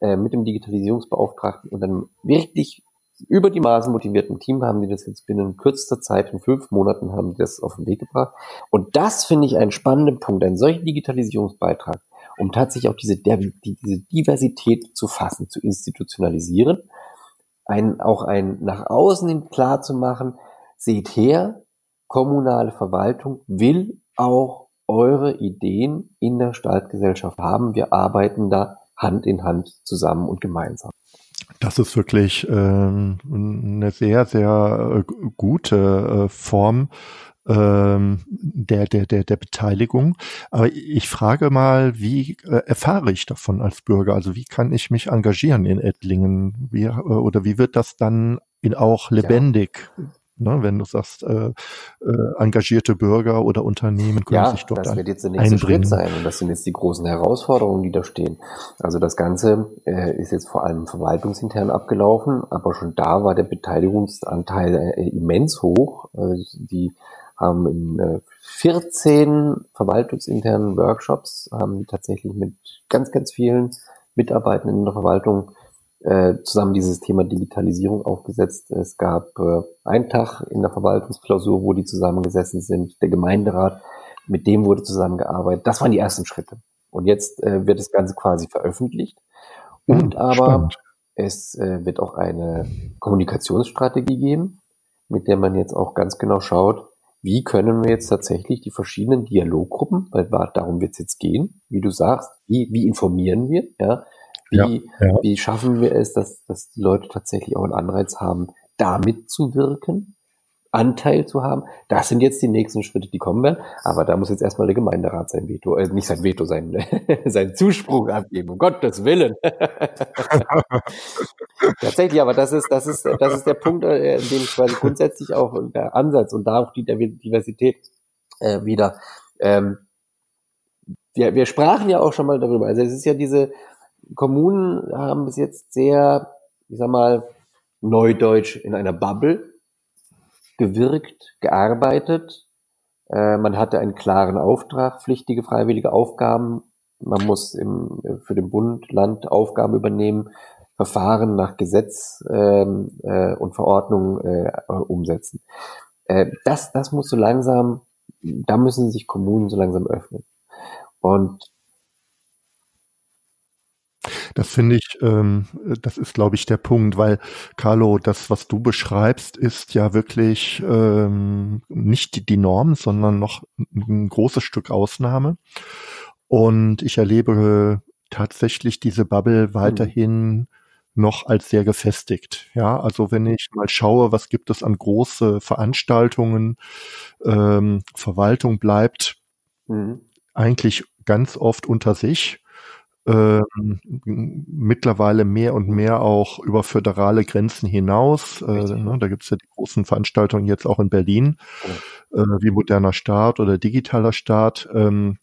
Speaker 3: äh, mit dem Digitalisierungsbeauftragten und einem wirklich über die Maßen motivierten Team haben die das jetzt binnen kürzester Zeit, in fünf Monaten haben die das auf den Weg gebracht. Und das finde ich einen spannenden Punkt, einen solchen Digitalisierungsbeitrag, um tatsächlich auch diese, diese Diversität zu fassen, zu institutionalisieren, ein, auch ein nach außen hin klar zu machen, seht her, kommunale Verwaltung will auch eure Ideen in der Stadtgesellschaft haben. Wir arbeiten da Hand in Hand zusammen und gemeinsam.
Speaker 2: Das ist wirklich äh, eine sehr, sehr äh, gute äh, Form ähm, der, der, der, der Beteiligung. Aber ich frage mal, wie äh, erfahre ich davon als Bürger? Also wie kann ich mich engagieren in Ettlingen? Wie, äh, oder wie wird das dann in auch lebendig? Ja ne? wenn du sagst, äh, äh, engagierte Bürger oder Unternehmen können
Speaker 3: ja,
Speaker 2: sich dort
Speaker 3: das wird jetzt der nächste
Speaker 2: einbringen.
Speaker 3: Schritt sein und das sind jetzt die großen Herausforderungen, die da stehen. Also das Ganze äh, ist jetzt vor allem verwaltungsintern abgelaufen, aber schon da war der Beteiligungsanteil äh, immens hoch. Äh, die haben in äh, 14 verwaltungsinternen Workshops haben tatsächlich mit ganz, ganz vielen Mitarbeitenden in der Verwaltung äh, zusammen dieses Thema Digitalisierung aufgesetzt. Es gab äh, einen Tag in der Verwaltungsklausur, wo die zusammengesessen sind, der Gemeinderat, mit dem wurde zusammengearbeitet. Das waren die ersten Schritte. Und jetzt äh, wird das Ganze quasi veröffentlicht. Und aber spannend. es äh, wird auch eine Kommunikationsstrategie geben, mit der man jetzt auch ganz genau schaut, wie können wir jetzt tatsächlich die verschiedenen Dialoggruppen, weil darum wird es jetzt gehen, wie du sagst, wie, wie informieren wir, ja, wie, ja, ja. wie schaffen wir es, dass, dass die Leute tatsächlich auch einen Anreiz haben, da mitzuwirken, Anteil zu haben. Das sind jetzt die nächsten Schritte, die kommen werden. Aber da muss jetzt erstmal der Gemeinderat sein Veto, äh, nicht sein Veto, sein, sein Zuspruch abgeben. Um Gottes Willen. Tatsächlich, aber das ist, das ist, das ist der Punkt, äh, in dem quasi grundsätzlich auch der Ansatz und da auch die Diversität äh, wieder. Ähm, wir, wir sprachen ja auch schon mal darüber. Also es ist ja diese Kommunen haben bis jetzt sehr, ich sag mal, neudeutsch in einer Bubble gewirkt, gearbeitet. Äh, man hatte einen klaren Auftrag, pflichtige freiwillige Aufgaben. Man muss im, für den Bund, Land Aufgaben übernehmen, Verfahren nach Gesetz ähm, äh, und Verordnung äh, umsetzen. Äh, das, das muss so langsam, da müssen sich Kommunen so langsam öffnen. Und
Speaker 2: das finde ich, ähm, das ist, glaube ich, der Punkt, weil, Carlo, das, was du beschreibst, ist ja wirklich ähm, nicht die, die Norm, sondern noch ein großes Stück Ausnahme. Und ich erlebe tatsächlich diese Bubble mhm. weiterhin mhm. noch als sehr gefestigt. Ja, also wenn ich mal schaue, was gibt es an große Veranstaltungen, ähm, Verwaltung bleibt mhm. eigentlich ganz oft unter sich ähm, mittlerweile mehr und mehr auch über föderale Grenzen hinaus. Äh, ne, da gibt es ja die großen Veranstaltungen jetzt auch in Berlin, äh, wie moderner Staat oder digitaler Staat. Ähm,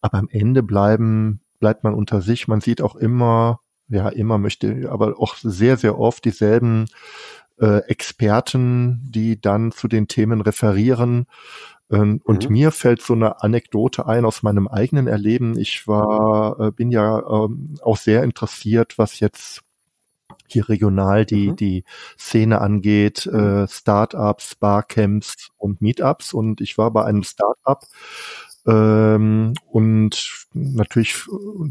Speaker 2: aber am Ende bleiben, bleibt man unter sich. Man sieht auch immer, ja, immer möchte, aber auch sehr, sehr oft dieselben äh, Experten, die dann zu den Themen referieren. Ähm, und mhm. mir fällt so eine Anekdote ein aus meinem eigenen Erleben. Ich war, äh, bin ja ähm, auch sehr interessiert, was jetzt hier regional die, mhm. die Szene angeht, äh, Startups, Barcamps und Meetups. Und ich war bei einem Startup ähm, und natürlich,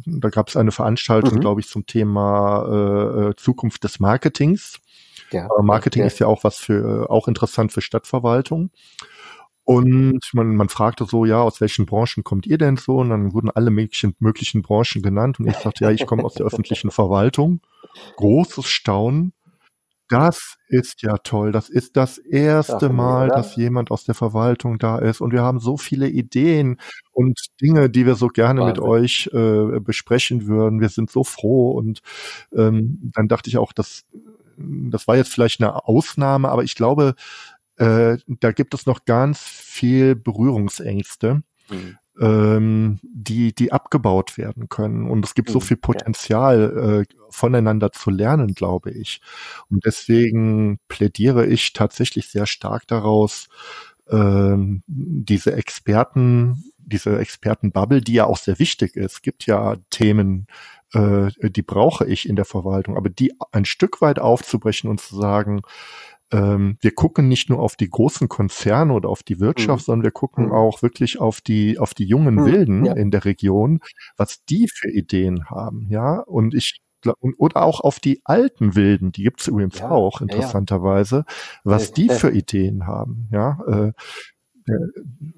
Speaker 2: da gab es eine Veranstaltung, mhm. glaube ich, zum Thema äh, äh Zukunft des Marketings. Ja, Marketing ja. ist ja auch was für, auch interessant für Stadtverwaltung. Und man, man fragte so, ja, aus welchen Branchen kommt ihr denn so? Und dann wurden alle möglichen, möglichen Branchen genannt. Und ich sagte, ja, ich komme aus der öffentlichen Verwaltung. Großes Staunen. Das ist ja toll. Das ist das erste Mal, dass jemand aus der Verwaltung da ist. Und wir haben so viele Ideen und Dinge, die wir so gerne Wahnsinn. mit euch äh, besprechen würden. Wir sind so froh. Und ähm, dann dachte ich auch, das, das war jetzt vielleicht eine Ausnahme, aber ich glaube, äh, da gibt es noch ganz viel Berührungsängste. Mhm. Ähm, die, die abgebaut werden können. Und es gibt mhm. so viel Potenzial, äh, voneinander zu lernen, glaube ich. Und deswegen plädiere ich tatsächlich sehr stark daraus, ähm, diese Experten, diese Expertenbubble, die ja auch sehr wichtig ist. Es gibt ja Themen, äh, die brauche ich in der Verwaltung, aber die ein Stück weit aufzubrechen und zu sagen, ähm, wir gucken nicht nur auf die großen Konzerne oder auf die Wirtschaft, mhm. sondern wir gucken mhm. auch wirklich auf die, auf die jungen mhm. Wilden ja. in der Region, was die für Ideen haben, ja. Und ich oder auch auf die alten Wilden, die gibt's übrigens ja, auch interessanterweise, was die für Ideen haben. Ja, äh,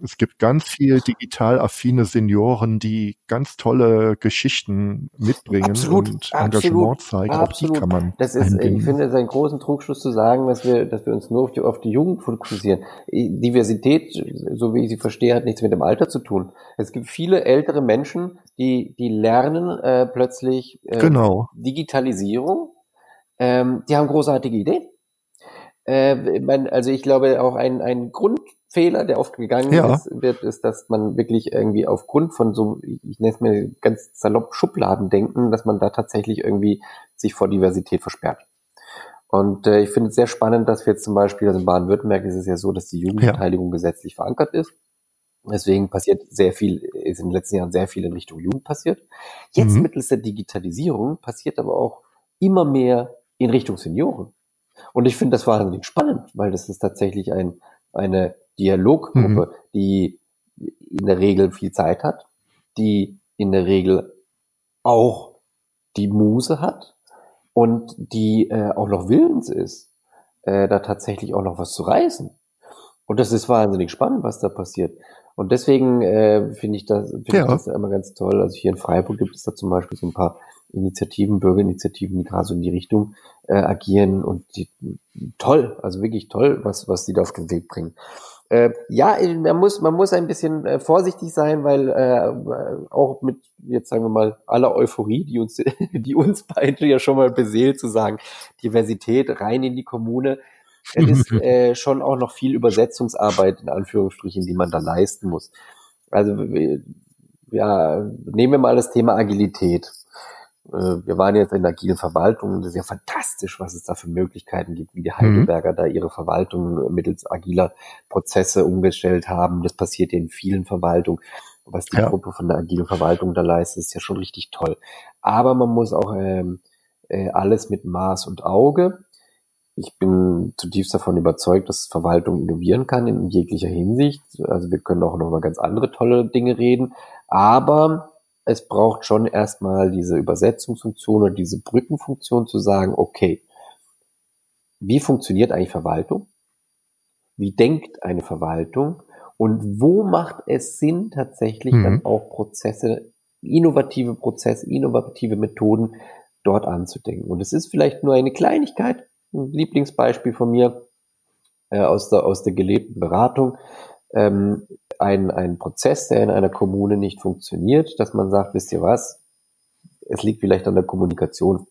Speaker 2: es gibt ganz viel digital affine Senioren, die ganz tolle Geschichten mitbringen absolut, und Engagement zeigen. Absolut. Auch die kann man.
Speaker 3: Das ist, einbinden. ich finde, es ist ein großen Trugschluss zu sagen, dass wir, dass wir uns nur auf die, auf die Jugend fokussieren. Diversität, so wie ich sie verstehe, hat nichts mit dem Alter zu tun. Es gibt viele ältere Menschen, die, die lernen äh, plötzlich äh,
Speaker 2: genau.
Speaker 3: Digitalisierung. Ähm, die haben großartige Ideen Äh, man, also ich glaube auch ein, ein Grundfehler, der oft gegangen ja. ist, wird, ist, dass man wirklich irgendwie aufgrund von so, ich nenne es mir ganz salopp Schubladen denken, dass man da tatsächlich irgendwie sich vor Diversität versperrt. Und äh, ich finde es sehr spannend, dass wir jetzt zum Beispiel, also in Baden-Württemberg ist es ja so, dass die Jugendbeteiligung ja. gesetzlich verankert ist. Deswegen passiert sehr viel, ist in den letzten Jahren sehr viel in Richtung Jugend passiert. Jetzt mhm. mittels der Digitalisierung passiert aber auch immer mehr in Richtung Senioren. Und ich finde das wahnsinnig spannend, weil das ist tatsächlich ein, eine Dialoggruppe, mhm. die in der Regel viel Zeit hat, die in der Regel auch die Muse hat und die äh, auch noch willens ist, äh, da tatsächlich auch noch was zu reißen. Und das ist wahnsinnig spannend, was da passiert. Und deswegen äh, finde ich das, finde ja. ich das immer ganz toll. Also hier in Freiburg gibt es da zum Beispiel so ein paar Initiativen, Bürgerinitiativen, die gerade so in die Richtung äh, agieren und die, toll, also wirklich toll, was, was die da auf den Weg bringen. Äh, ja, man muss, man muss ein bisschen äh, vorsichtig sein, weil äh, auch mit, jetzt sagen wir mal, aller Euphorie, die uns, die uns beide ja schon mal beseelt, zu sagen, Diversität rein in die Kommune, es ist äh, schon auch noch viel Übersetzungsarbeit in Anführungsstrichen, die man da leisten muss. Also ja, nehmen wir mal das Thema Agilität. Äh, wir waren jetzt in der agilen Verwaltung. Das ist ja fantastisch, was es da für Möglichkeiten gibt, wie die mhm. Heidelberger mhm. da ihre Verwaltung mittels agiler Prozesse umgestellt haben. Das passiert ja in vielen Verwaltungen. Was die ja. Gruppe von der agilen Verwaltung da leistet, ist ja schon richtig toll. Aber man muss auch ähm, äh, alles mit Maß und Auge. Ich bin zutiefst davon überzeugt, dass Verwaltung innovieren kann in jeglicher Hinsicht. Also wir können auch noch über ganz andere tolle Dinge reden. Aber es braucht schon erstmal diese Übersetzungsfunktion oder diese Brückenfunktion zu sagen, okay, wie funktioniert eigentlich Verwaltung? Wie denkt eine Verwaltung? Und wo macht es Sinn, tatsächlich mhm. dann auch Prozesse, innovative Prozesse, innovative Methoden dort anzudenken? Und es ist vielleicht nur eine Kleinigkeit, ein Lieblingsbeispiel von mir äh, aus, der, aus der gelebten Beratung ähm, ein, ein Prozess, der in einer Kommune nicht funktioniert, dass man sagt, wisst ihr was, es liegt vielleicht an der Kommunikation.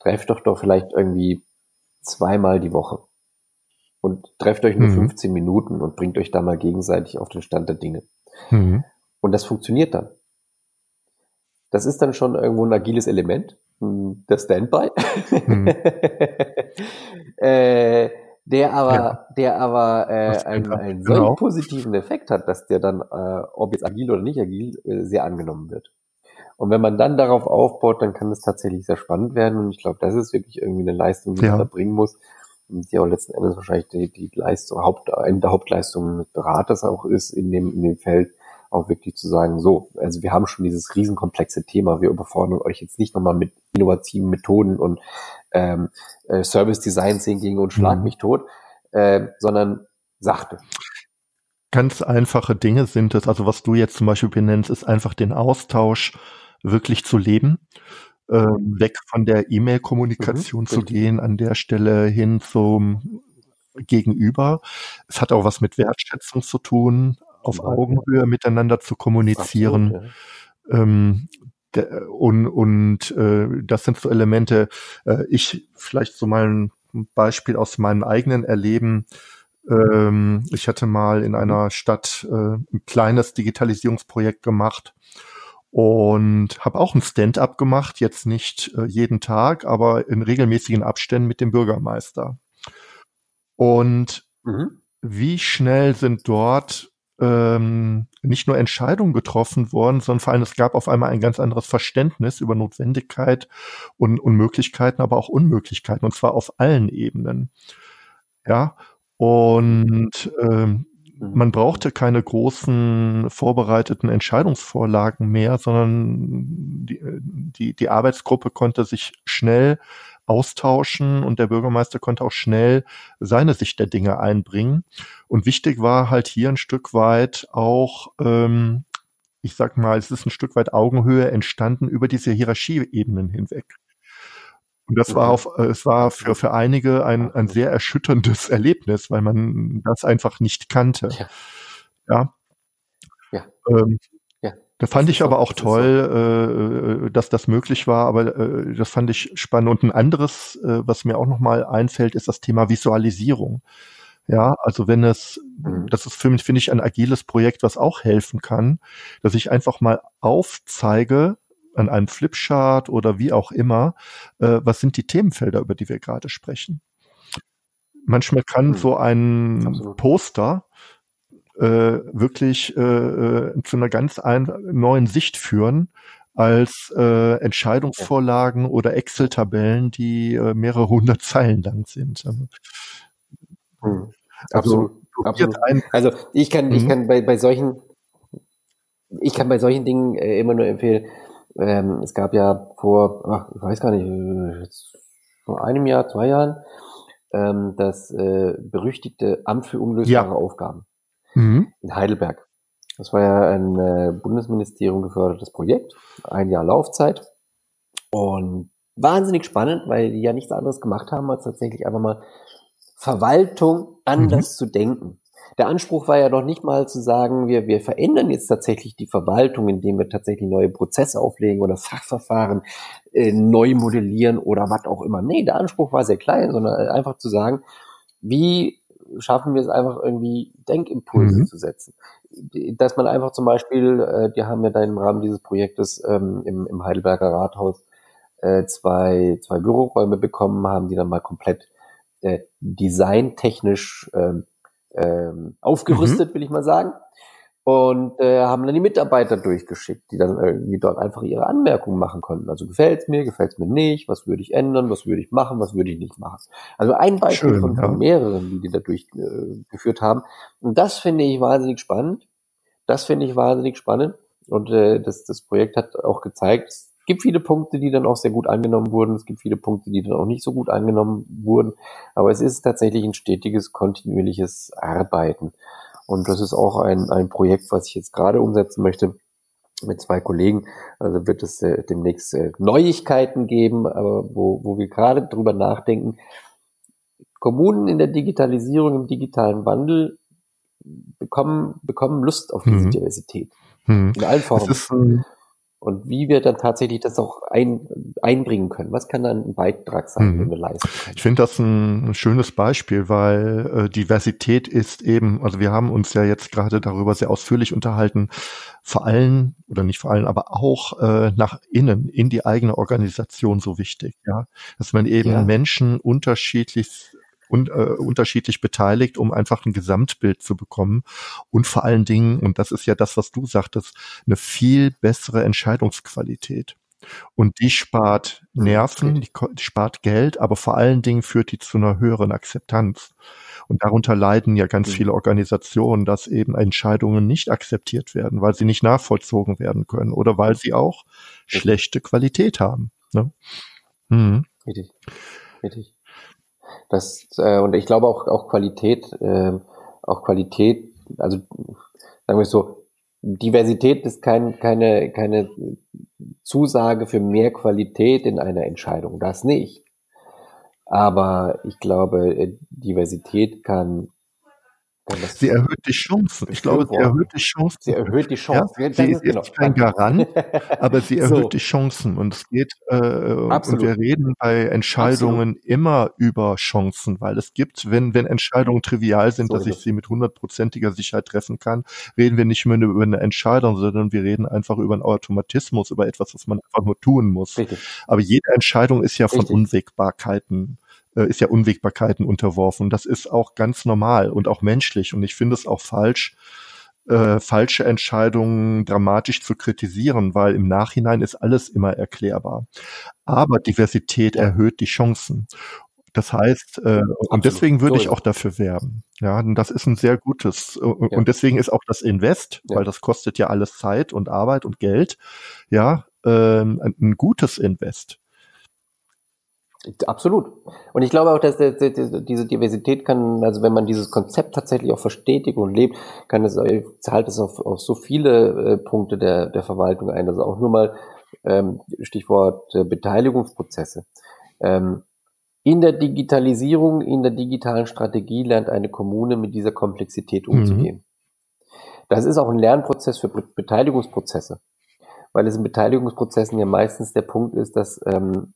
Speaker 3: Trefft doch doch vielleicht irgendwie zweimal die Woche und trefft euch nur mhm. 15 Minuten und bringt euch da mal gegenseitig auf den Stand der Dinge. Mhm. Und das funktioniert dann. Das ist dann schon irgendwo ein agiles Element, hm, der Standby. Mhm. äh, der aber, ja. der aber äh, einen, einen genau. solchen positiven Effekt hat, dass der dann, äh, ob jetzt agil oder nicht agil, äh, sehr angenommen wird. Und wenn man dann darauf aufbaut, dann kann es tatsächlich sehr spannend werden. Und ich glaube, das ist wirklich irgendwie eine Leistung, die ja. man da bringen muss. Und die auch letzten Endes wahrscheinlich die, die Leistung, Haupt, eine der Hauptleistungen des Beraters auch ist in dem, in dem Feld, auch wirklich zu sagen, so, also wir haben schon dieses riesenkomplexe Thema, wir überfordern euch jetzt nicht nochmal mit innovativen Methoden und ähm, äh, Service Design Thinking und Schlag mhm. mich tot, äh, sondern sachte.
Speaker 2: Ganz einfache Dinge sind es, also was du jetzt zum Beispiel benennst, ist einfach den Austausch wirklich zu leben, äh, weg von der E-Mail-Kommunikation mhm, zu gehen, an der Stelle hin zum Gegenüber. Es hat auch was mit Wertschätzung zu tun, auf Augenhöhe miteinander zu kommunizieren. Absolut, ja. ähm, und und äh, das sind so Elemente, äh, ich vielleicht so mal ein Beispiel aus meinem eigenen Erleben. Ähm, ich hatte mal in einer Stadt äh, ein kleines Digitalisierungsprojekt gemacht und habe auch ein Stand-up gemacht, jetzt nicht äh, jeden Tag, aber in regelmäßigen Abständen mit dem Bürgermeister. Und mhm. wie schnell sind dort ähm, nicht nur Entscheidungen getroffen worden, sondern vor allem es gab auf einmal ein ganz anderes Verständnis über Notwendigkeit und, und Möglichkeiten, aber auch Unmöglichkeiten, und zwar auf allen Ebenen. Ja, und ähm, mhm. man brauchte keine großen vorbereiteten Entscheidungsvorlagen mehr, sondern die, die, die Arbeitsgruppe konnte sich schnell austauschen und der Bürgermeister konnte auch schnell seine Sicht der Dinge einbringen. Und wichtig war halt hier ein Stück weit auch, ähm, ich sag mal, es ist ein Stück weit Augenhöhe entstanden über diese Hierarchieebenen hinweg. Und das war auf, es war für, für einige ein, ein sehr erschütterndes Erlebnis, weil man das einfach nicht kannte. Ja. Ja.
Speaker 3: Ja. Ähm, ja.
Speaker 2: Da fand ich aber auch toll, äh, dass das möglich war, aber äh, das fand ich spannend. Und ein anderes, äh, was mir auch nochmal einfällt, ist das Thema Visualisierung. Ja, also wenn es, mhm. das ist für mich, finde ich, ein agiles Projekt, was auch helfen kann, dass ich einfach mal aufzeige an einem Flipchart oder wie auch immer, äh, was sind die Themenfelder, über die wir gerade sprechen. Manchmal kann mhm. so ein. Poster äh, wirklich äh, äh, zu einer ganz ein, neuen Sicht führen als äh, Entscheidungsvorlagen oder Excel-Tabellen, die äh, mehrere hundert Zeilen lang sind.
Speaker 3: Hm. Also, Absolut. also ich kann, ich mhm. kann bei, bei solchen, ich kann bei solchen Dingen äh, immer nur empfehlen, ähm, es gab ja vor, ach, ich weiß gar nicht, vor einem Jahr, zwei Jahren, ähm, das äh, berüchtigte Amt für unlösbare ja. Aufgaben mhm. in Heidelberg. Das war ja ein äh, Bundesministerium gefördertes Projekt, ein Jahr Laufzeit und wahnsinnig spannend, weil die ja nichts anderes gemacht haben, als tatsächlich einfach mal Verwaltung anders mhm. zu denken. Der Anspruch war ja noch nicht mal zu sagen, wir, wir verändern jetzt tatsächlich die Verwaltung, indem wir tatsächlich neue Prozesse auflegen oder Fachverfahren äh, neu modellieren oder was auch immer. Nee, der Anspruch war sehr klein, sondern einfach zu sagen, wie schaffen wir es einfach irgendwie Denkimpulse mhm. zu setzen. Dass man einfach zum Beispiel, äh, die haben ja da im Rahmen dieses Projektes ähm, im, im Heidelberger Rathaus äh, zwei, zwei Büroräume bekommen, haben die dann mal komplett äh, designtechnisch ähm, ähm, aufgerüstet, mhm. will ich mal sagen und äh, haben dann die Mitarbeiter durchgeschickt, die dann irgendwie dort einfach ihre Anmerkungen machen konnten. Also gefällt's mir, gefällt's mir nicht, was würde ich ändern, was würde ich machen, was würde ich nicht machen. Also ein Beispiel Schön, von, ja. mehreren, die die da durchgeführt äh, haben. Und das finde ich wahnsinnig spannend. Das finde ich wahnsinnig spannend. Und äh, das, das Projekt hat auch gezeigt, es gibt viele Punkte, die dann auch sehr gut angenommen wurden. Es gibt viele Punkte, die dann auch nicht so gut angenommen wurden. Aber es ist tatsächlich ein stetiges, kontinuierliches Arbeiten. Und das ist auch ein, ein Projekt, was ich jetzt gerade umsetzen möchte mit zwei Kollegen. Also wird es äh, demnächst äh, Neuigkeiten geben, aber wo, wo wir gerade drüber nachdenken. Kommunen in der Digitalisierung, im digitalen Wandel bekommen, bekommen Lust auf diese mhm. Diversität. Mhm. In allen Formen und wie wir dann tatsächlich das auch ein, einbringen können. Was kann dann ein Beitrag sein, mhm. den wir leisten können?
Speaker 2: Ich finde das ein, schönes Beispiel, weil äh, Diversität ist eben, also wir haben uns ja jetzt gerade darüber sehr ausführlich unterhalten, vor allem oder nicht vor allem, aber auch äh, nach innen in die eigene Organisation so wichtig, ja, dass man eben ja. Menschen unterschiedlich un, äh, unterschiedlich beteiligt, um einfach ein Gesamtbild zu bekommen und vor allen Dingen, und das ist ja das, was du sagtest, eine viel bessere Entscheidungsqualität. Und die spart Nerven, die spart Geld, aber vor allen Dingen führt die zu einer höheren Akzeptanz. Und darunter leiden ja ganz mhm. viele Organisationen, dass eben Entscheidungen nicht akzeptiert werden, weil sie nicht nachvollzogen werden können oder weil sie auch schlechte Qualität haben. Ne?
Speaker 3: Mhm. Richtig. Richtig. Das, äh, und ich glaube auch, auch Qualität, äh, auch Qualität, also sagen wir so, Diversität ist kein, keine, keine Zusage für mehr Qualität in einer Entscheidung. Das nicht. Aber ich glaube, äh, Diversität kann
Speaker 2: Sie erhöht die Chancen. Ich glaube, sie erhöht die Chancen.
Speaker 3: Sie erhöht die Chancen.
Speaker 2: Ja, sie ist jetzt kein Garant, aber sie erhöht so. die Chancen. Und es geht, äh, und wir reden bei Entscheidungen Absolut. immer über Chancen, weil es gibt, wenn, wenn Entscheidungen trivial sind, so dass ich sie mit hundertprozentiger Sicherheit treffen kann, reden wir nicht mehr über eine Entscheidung, sondern wir reden einfach über einen Automatismus, über etwas, was man einfach nur tun muss. Richtig. Aber jede Entscheidung ist ja von Richtig. Unwägbarkeiten ist ja Unwägbarkeiten unterworfen. Das ist auch ganz normal und auch menschlich. Und ich finde es auch falsch, äh, falsche Entscheidungen dramatisch zu kritisieren, weil im Nachhinein ist alles immer erklärbar. Aber Diversität erhöht die Chancen. Das heißt, äh, und deswegen würde ich auch dafür werben. Ja, und das ist ein sehr gutes, äh, und deswegen ist auch das Invest, ja. weil das kostet ja alles Zeit und Arbeit und Geld, ja, ähm, ein gutes Invest.
Speaker 3: Absolut. Und ich glaube auch, dass diese Diversität kann, also wenn man dieses Konzept tatsächlich auch verstetigt und lebt, kann es, zahlt es auf, auf so viele äh, Punkte der, der Verwaltung ein. Also auch nur mal ähm, Stichwort äh, Beteiligungsprozesse. Ähm, in der Digitalisierung, in der digitalen Strategie lernt eine Kommune mit dieser Komplexität mhm. umzugehen. Mhm. Das ist auch ein Lernprozess für Beteiligungsprozesse. weil es in Beteiligungsprozessen ja meistens der Punkt ist, dass ähm,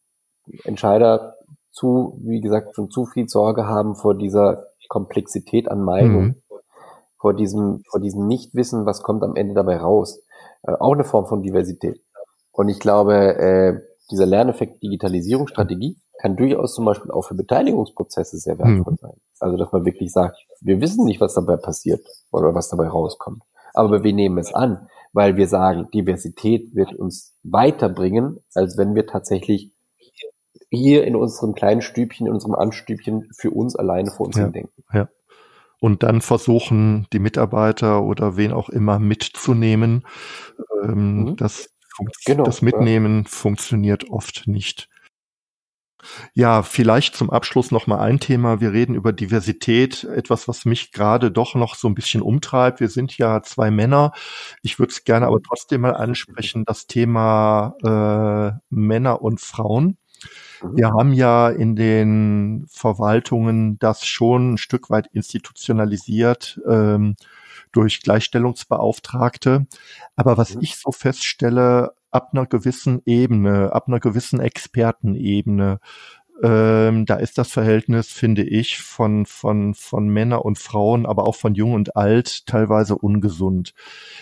Speaker 3: Entscheider zu, wie gesagt, schon zu viel Sorge haben vor dieser Komplexität an Meinung, mhm. vor diesem, vor diesem Nichtwissen, was kommt am Ende dabei raus. Äh, auch eine Form von Diversität. Und ich glaube, äh, dieser Lerneffekt Digitalisierungsstrategie kann durchaus zum Beispiel auch für Beteiligungsprozesse sehr wertvoll mhm. sein. Also, dass man wirklich sagt, wir wissen nicht, was dabei passiert oder was dabei rauskommt. Aber wir nehmen es an, weil wir sagen, Diversität wird uns weiterbringen, als wenn wir tatsächlich hier in unserem kleinen Stübchen, in unserem Anstübchen für uns alleine vor uns
Speaker 2: ja,
Speaker 3: denken.
Speaker 2: Ja. Und dann versuchen, die Mitarbeiter oder wen auch immer mitzunehmen. Ähm, mhm. das, genau, das Mitnehmen ja. funktioniert oft nicht. Ja, vielleicht zum Abschluss noch mal ein Thema. Wir reden über Diversität, etwas, was mich gerade doch noch so ein bisschen umtreibt. Wir sind ja zwei Männer. Ich würde es gerne aber trotzdem mal ansprechen, das Thema äh, Männer und Frauen. Mhm. Wir haben ja in den Verwaltungen das schon ein Stück weit institutionalisiert ähm, durch Gleichstellungsbeauftragte. Aber was mhm. ich so feststelle, ab einer gewissen Ebene, ab einer gewissen Expertenebene, ähm, da ist das Verhältnis, finde ich, von, von, von Männer und Frauen, aber auch von Jung und Alt teilweise ungesund.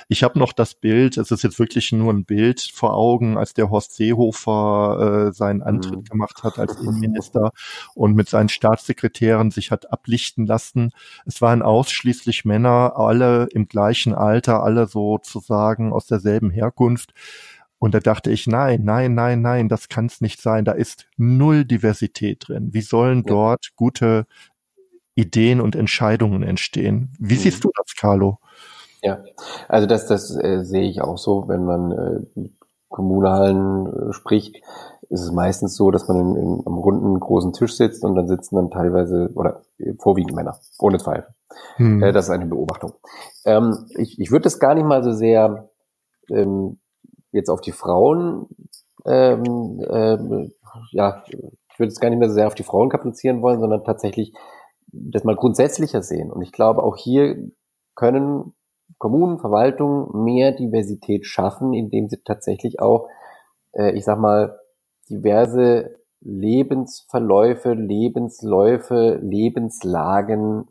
Speaker 2: Ich habe noch das Bild, es ist jetzt wirklich nur ein Bild vor Augen, als der Horst Seehofer äh, seinen Antritt mhm. gemacht hat als Innenminister und mit seinen Staatssekretären sich hat ablichten lassen. Es waren ausschließlich Männer, alle im gleichen Alter, alle sozusagen aus derselben Herkunft. Und da dachte ich, nein, nein, nein, nein, das kann es nicht sein. Da ist null Diversität drin. Wie sollen dort gute Ideen und Entscheidungen entstehen? Wie mhm. siehst du das, Carlo?
Speaker 3: Ja, also das, das äh, sehe ich auch so, wenn man äh, mit Kommunalen äh, spricht, ist es meistens so, dass man in, in, am runden großen Tisch sitzt und dann sitzen dann teilweise oder vorwiegend Männer, ohne Zweifel. Hm. Äh, das ist eine Beobachtung. Ähm, ich ich würde das gar nicht mal so sehr ähm, jetzt auf die Frauen, ähm, ähm, ja, ich würde es gar nicht mehr so sehr auf die Frauen kaprizieren wollen, sondern tatsächlich das mal grundsätzlicher sehen. Und ich glaube, auch hier können Kommunen, Verwaltungen mehr Diversität schaffen, indem sie tatsächlich auch, äh, ich sag mal, diverse Lebensverläufe, Lebensläufe, Lebenslagen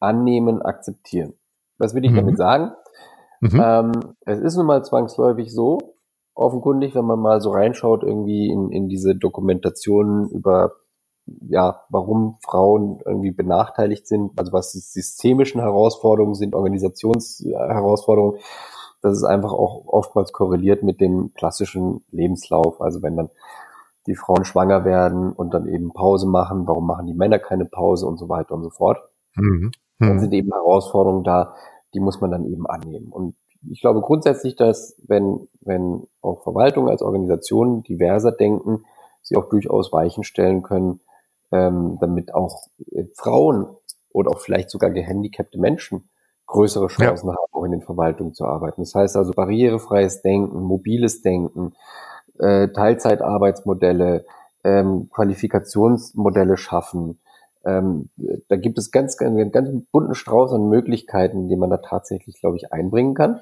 Speaker 3: annehmen, akzeptieren. Was will ich mhm. damit sagen? Mhm. Ähm, es ist nun mal zwangsläufig so, offenkundig, wenn man mal so reinschaut irgendwie in, in diese Dokumentationen über ja, warum Frauen irgendwie benachteiligt sind, also was die systemischen Herausforderungen sind, Organisationsherausforderungen, das ist einfach auch oftmals korreliert mit dem klassischen Lebenslauf. Also wenn dann die Frauen schwanger werden und dann eben Pause machen, warum machen die Männer keine Pause und so weiter und so fort. Mhm. Mhm. Dann sind eben Herausforderungen da, die muss man dann eben annehmen. Und ich glaube grundsätzlich, dass wenn, wenn auch Verwaltung als Organisation diverser denken, sie auch durchaus Weichen stellen können, ähm, damit auch äh, Frauen oder auch vielleicht sogar gehandicapte Menschen größere Chancen ja. haben, auch in den Verwaltungen zu arbeiten. Das heißt also barrierefreies Denken, mobiles Denken, äh, Teilzeitarbeitsmodelle, ähm, Qualifikationsmodelle schaffen, ähm, da gibt es ganz, ganz, einen ganz bunten Strauß an Möglichkeiten, die man da tatsächlich, glaube ich, einbringen kann.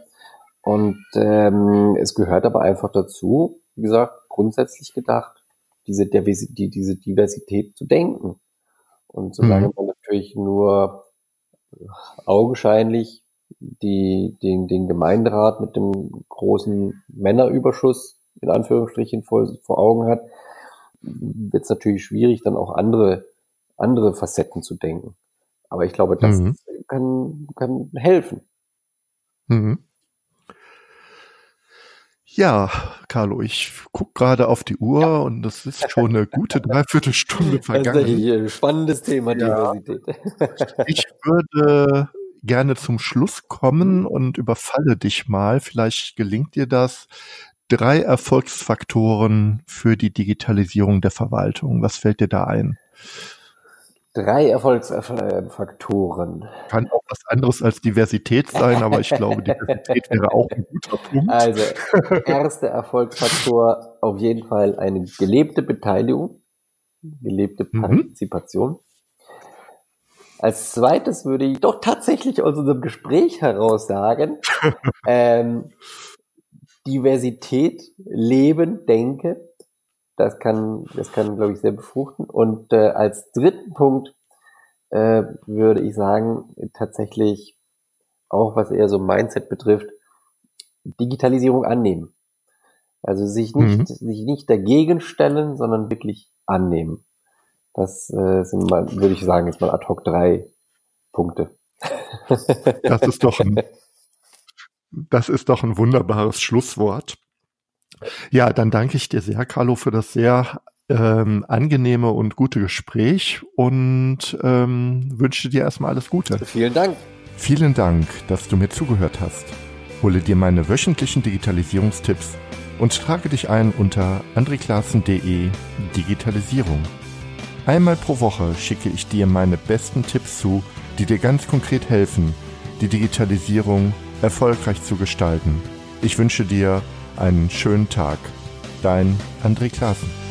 Speaker 3: Und ähm, es gehört aber einfach dazu, wie gesagt, grundsätzlich gedacht, diese, die, diese Diversität zu denken. Und solange mhm. man natürlich nur augenscheinlich die, den, den Gemeinderat mit dem großen Männerüberschuss in Anführungsstrichen vor, vor Augen hat, wird es natürlich schwierig, dann auch andere andere Facetten zu denken. Aber ich glaube, das mhm. kann, kann helfen.
Speaker 2: Mhm. Ja, Carlo, ich gucke gerade auf die Uhr ja. und das ist schon eine gute Dreiviertelstunde vergangen. Das ist
Speaker 3: ein spannendes Thema, ja. Diversität.
Speaker 2: Ich würde gerne zum Schluss kommen mhm. und überfalle dich mal. Vielleicht gelingt dir das. Drei Erfolgsfaktoren für die Digitalisierung der Verwaltung. Was fällt dir da ein?
Speaker 3: Drei Erfolgsfaktoren.
Speaker 2: Kann auch was anderes als Diversität sein, aber ich glaube, Diversität wäre auch ein guter Punkt.
Speaker 3: Also, erster Erfolgsfaktor auf jeden Fall eine gelebte Beteiligung, gelebte mhm. Partizipation. Mhm. Als zweites würde ich doch tatsächlich aus unserem Gespräch heraus sagen, ähm, Diversität leben, denke. Das kann, das kann, glaube ich, sehr befruchten. Und äh, als dritten Punkt äh, würde ich sagen, tatsächlich auch was eher so Mindset betrifft, Digitalisierung annehmen. Also sich nicht, mhm. sich nicht dagegen stellen, sondern wirklich annehmen. Das äh, sind mal, würde ich sagen, jetzt mal ad hoc drei Punkte.
Speaker 2: Das ist doch ein, das ist doch ein wunderbares Schlusswort. Ja, dann danke ich dir sehr, Carlo, für das sehr ähm, angenehme und gute Gespräch und ähm, wünsche dir erstmal alles Gute.
Speaker 3: Vielen Dank.
Speaker 2: Vielen Dank, dass du mir zugehört hast. Hole dir meine wöchentlichen Digitalisierungstipps und trage dich ein unter andreklassen.de Digitalisierung. Einmal pro Woche schicke ich dir meine besten Tipps zu, die dir ganz konkret helfen, die Digitalisierung erfolgreich zu gestalten. Ich wünsche dir einen schönen Tag. Dein André Klaassen.